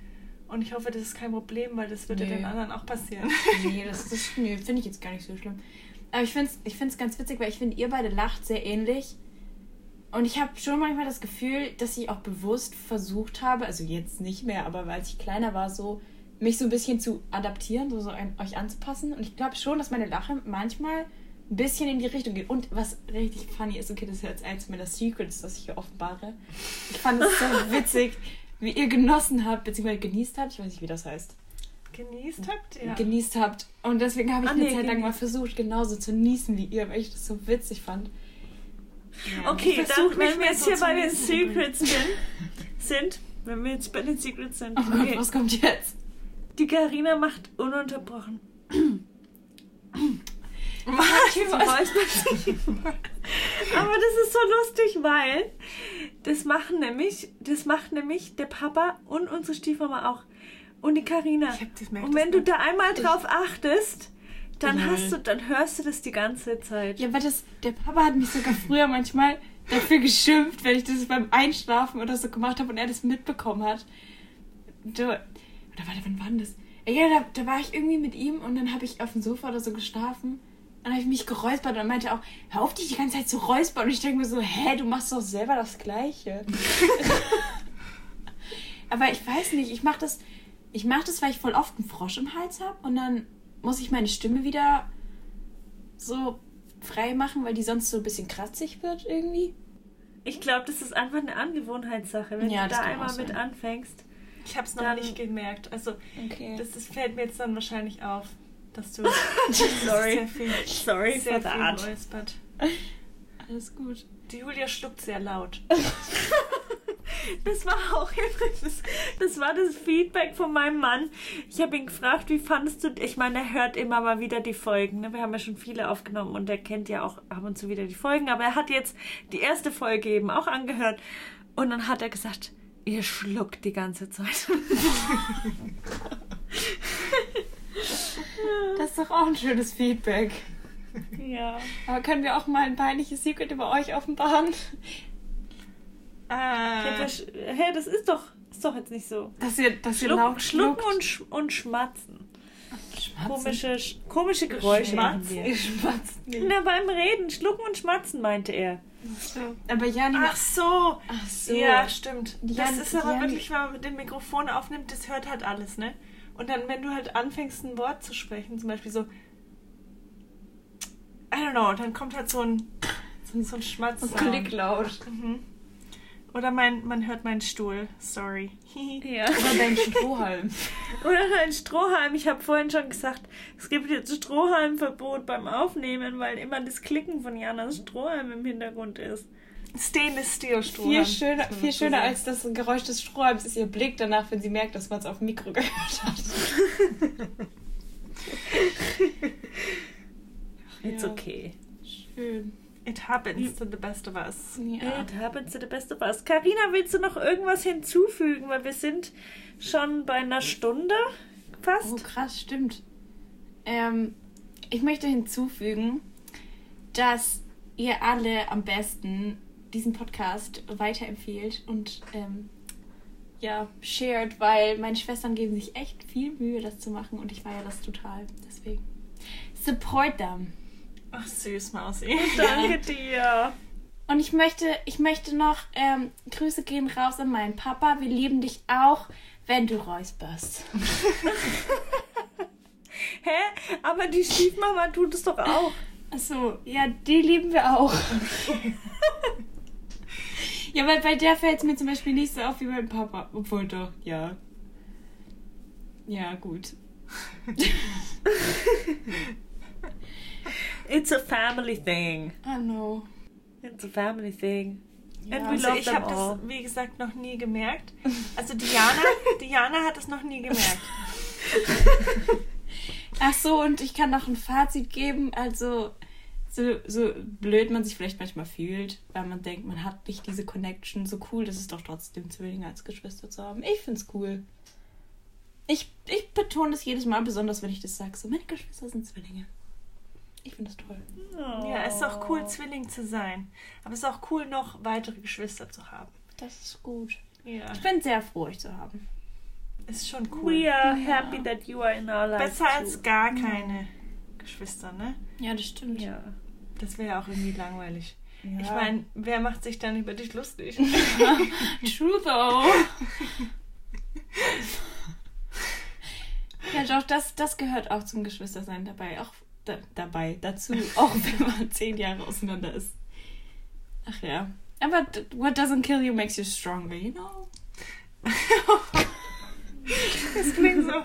Und ich hoffe, das ist kein Problem, weil das würde Nee. den anderen auch passieren. Nee, das, das nee, finde ich jetzt gar nicht so schlimm. Aber ich finde es ich find's ganz witzig, weil ich finde, ihr beide lacht sehr ähnlich. Und ich habe schon manchmal das Gefühl, dass ich auch bewusst versucht habe, also jetzt nicht mehr, aber als ich kleiner war, so mich so ein bisschen zu adaptieren, so, so an, euch anzupassen. Und ich glaube schon, dass meine Lache manchmal ein bisschen in die Richtung geht. Und was richtig funny ist, okay, das ist jetzt eins meiner Secrets, das ich hier offenbare. Ich fand es so [LAUGHS] witzig, wie ihr genossen habt, beziehungsweise genießt habt. Ich weiß nicht, wie das heißt Genießt habt? Ja. genießt habt. Und deswegen habe ich Ah, eine nee, Zeit lang mal versucht, genauso zu niesen wie ihr, weil ich das so witzig fand. Okay, Ich versuch dann, wenn wir jetzt hier bei den. Secrets sind, sind, wenn wir jetzt bei den Secrets sind, Oh Gott, okay. was kommt jetzt? die Karina macht ununterbrochen. Aber das ist so lustig, weil das machen nämlich, das macht nämlich der Papa und unsere Stiefmama auch. Und die Karina. Und wenn du da einmal drauf achtest, dann Lol. hast du, dann hörst du das die ganze Zeit. Ja, aber das, der Papa hat mich sogar früher manchmal dafür geschimpft, wenn ich das beim Einschlafen oder so gemacht habe und er das mitbekommen hat. Du, oder warte, wann war denn das? Ja, da, da war ich irgendwie mit ihm und dann habe ich auf dem Sofa oder so geschlafen. Und dann habe ich mich geräuspert und er meinte auch, hör auf dich die ganze Zeit zu räuspern. Und ich denke mir so, hä, du machst doch selber das Gleiche. [LAUGHS] Aber ich weiß nicht, ich mache das, ich mache das, weil ich voll oft einen Frosch im Hals habe und dann muss ich meine Stimme wieder so frei machen, weil die sonst so ein bisschen kratzig wird irgendwie. Ich glaube, das ist einfach eine Angewohnheitssache. Wenn Ja, du da einmal mit anfängst. Ich habe es noch Dann- nicht gemerkt. Also Okay. das, das fällt mir jetzt dann wahrscheinlich auf, dass du [LAUGHS] Sorry. sehr viel, Sorry sehr for viel. Alles gut. Die Julia schluckt sehr laut. [LAUGHS] Das war auch übrigens, das war das Feedback von meinem Mann. Ich habe ihn gefragt, wie fandest du, ich meine, er hört immer mal wieder die Folgen. Ne? Wir haben ja schon viele aufgenommen und er kennt ja auch ab und zu wieder die Folgen. Aber er hat jetzt die erste Folge eben auch angehört. Und dann hat er gesagt, ihr schluckt die ganze Zeit. [LAUGHS] Das ist doch auch ein schönes Feedback. ja. Aber können wir auch mal ein peinliches Secret über euch offenbaren? Ah, Hä, das ist doch, ist doch jetzt nicht so. Dass ihr, dass ihr Schluck, laut schlucken und, sch und schmatzen. Schmatzen. Komische, sch- komische Geräusche wir. Ihr schmatzt nicht. Na, beim Reden, schlucken und schmatzen, meinte er. Aber Jani Ach so. Ach so. Ja, stimmt. Ja, das ist aber ja, wirklich, wenn man mit dem Mikrofon aufnimmt, das hört halt alles, ne? Und dann, wenn du halt anfängst, ein Wort zu sprechen, zum Beispiel so, I don't know, dann kommt halt so ein, so ein, so ein Schmatz. Und Klick laut. Mhm. Oder mein, man hört meinen Stuhl. Sorry. Ja. [LAUGHS] Oder dein Strohhalm. Oder ein Strohhalm. Ich habe vorhin schon gesagt, es gibt jetzt Strohhalmverbot beim Aufnehmen, weil immer das Klicken von Janas Strohhalm im Hintergrund ist. Stainless Steel Stuhl. Viel schöner, viel schöner als das Geräusch des Strohhalms ist ihr Blick danach, wenn sie merkt, dass man es auf dem Mikro [LAUGHS] gehört hat. [LAUGHS] It's okay. Schön. It happens to the best of us. Ja. It happens to the best of us. Carina, willst du noch irgendwas hinzufügen? Weil wir sind schon bei einer Stunde fast. Oh, krass, stimmt. Ähm, ich möchte hinzufügen, dass ihr alle am besten diesen Podcast weiterempfehlt und ähm, ja, shared, weil meine Schwestern geben sich echt viel Mühe, das zu machen und ich feiere das total. Deswegen support them. Ach, süß, Mausi. [LAUGHS] Danke dir. Und ich möchte, ich möchte noch ähm, Grüße gehen raus an meinen Papa. Wir lieben dich auch, wenn du räusperst. [LAUGHS] Hä? Aber die Stiefmama tut es doch auch. Achso, ja, die lieben wir auch. [LAUGHS] ja, weil bei der fällt es mir zum Beispiel nicht so auf wie beim Papa. Obwohl doch, ja. Ja, gut. It's a family thing. I know. It's a family thing. Ja, And we Also love ich them habe das, wie gesagt, noch nie gemerkt. [LAUGHS] Also Diana, Diana hat es noch nie gemerkt. [LAUGHS] Ach so, und ich kann noch ein Fazit geben. Also, so, so blöd man sich vielleicht manchmal fühlt, weil man denkt, man hat nicht diese Connection. So cool, das ist doch trotzdem, Zwillinge als Geschwister zu haben. Ich find's cool. Ich, ich betone das jedes Mal, besonders wenn ich das sage. So, meine Geschwister sind Zwillinge. Ich finde das toll. Ja, es ist auch cool, Zwilling zu sein. Aber es ist auch cool, noch weitere Geschwister zu haben. Das ist gut. Ja, Ich bin sehr froh, euch zu haben. ist schon cool. We are happy that you are in our lives. Besser als gar keine Geschwister, ne? Ja, das stimmt. Ja. Das wäre ja auch irgendwie langweilig. Ja. Ich meine, wer macht sich dann über dich lustig? [LAUGHS] True though. [LAUGHS] ja, doch, das, das gehört auch zum Geschwistersein dabei. Auch da, dabei, dazu, [LAUGHS] auch wenn man zehn Jahre auseinander ist. Ach ja. Aber what doesn't kill you makes you stronger, you know? [LAUGHS] Das klingt so,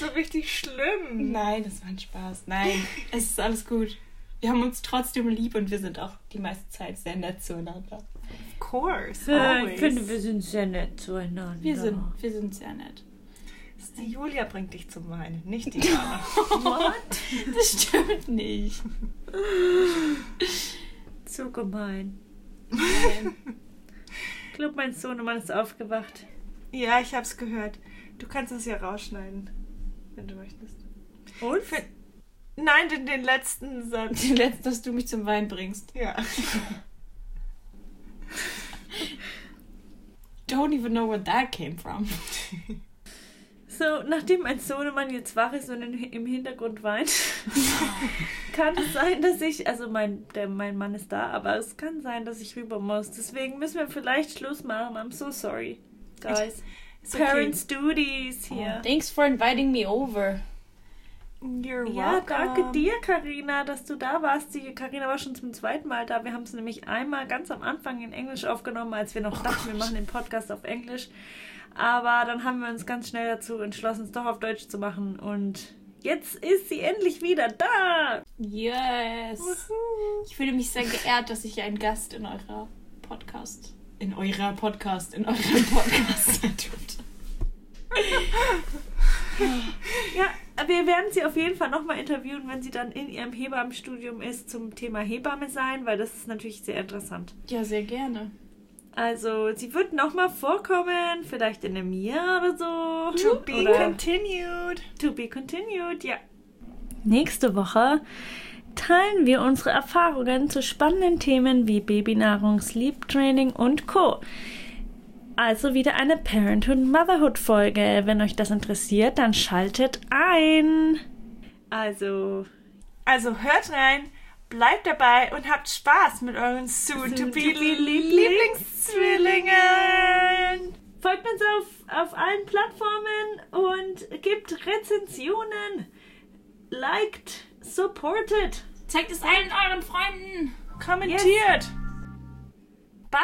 so richtig schlimm. Nein, das war ein Spaß. Nein, es ist alles gut. Wir haben uns trotzdem lieb und wir sind auch die meiste Zeit sehr nett zueinander. Of course. Always. Ich finde, wir sind sehr nett zueinander. Wir sind, wir sind sehr nett. Die Julia bringt dich zum Weinen, nicht Diana. [LAUGHS] What? Das stimmt nicht. So gemein. Nein. Ich glaube, mein Sohnemann ist aufgewacht. ja, ich hab's gehört. Du kannst es ja rausschneiden, wenn du möchtest. Und? Für, nein, den, den letzten Satz. Die letzte, dass du mich zum Wein bringst. Ja. Don't even know where that came from. [LAUGHS] So, nachdem mein Sohnemann jetzt wach ist und in, im Hintergrund weint, [LAUGHS] kann es sein, dass ich, also mein, der, mein Mann ist da, aber es kann sein, dass ich rüber muss. Deswegen müssen wir vielleicht Schluss machen. I'm so sorry, guys. Okay. Parents' duties hier. Thanks for inviting me over. You're Ja, welcome. danke dir, Karina, dass du da warst. Die Karina war schon zum zweiten Mal da. Wir haben es nämlich einmal ganz am Anfang in Englisch aufgenommen, als wir noch dachten, wir machen den Podcast auf Englisch. Aber dann haben wir uns ganz schnell dazu entschlossen, es doch auf Deutsch zu machen. Und jetzt ist sie endlich wieder da. Yes. Ich fühle mich sehr geehrt, dass ich ein Gast in eurer Podcast. In eurer Podcast, in eurem [LAUGHS] Podcast sein durfte. Ja, wir werden sie auf jeden Fall nochmal interviewen, wenn sie dann in ihrem Hebammenstudium ist, zum Thema Hebamme sein, weil das ist natürlich sehr interessant. Ja, sehr gerne. Also, sie wird nochmal vorkommen, vielleicht in einem Jahr oder so. To be Oder- continued. To be continued, ja. Nächste Woche teilen wir unsere Erfahrungen zu spannenden Themen wie Babynahrung, Sleep Training und Co. Also wieder eine Parenthood-Motherhood-Folge. Wenn euch das interessiert, dann schaltet ein. Also, Also hört rein, bleibt dabei und habt Spaß mit euren soon-to-be Lieblingszwillingen. folgt uns auf, auf allen Plattformen und gebt Rezensionen. Liked, supported. Zeigt es allen euren Freunden. Kommentiert. Bye.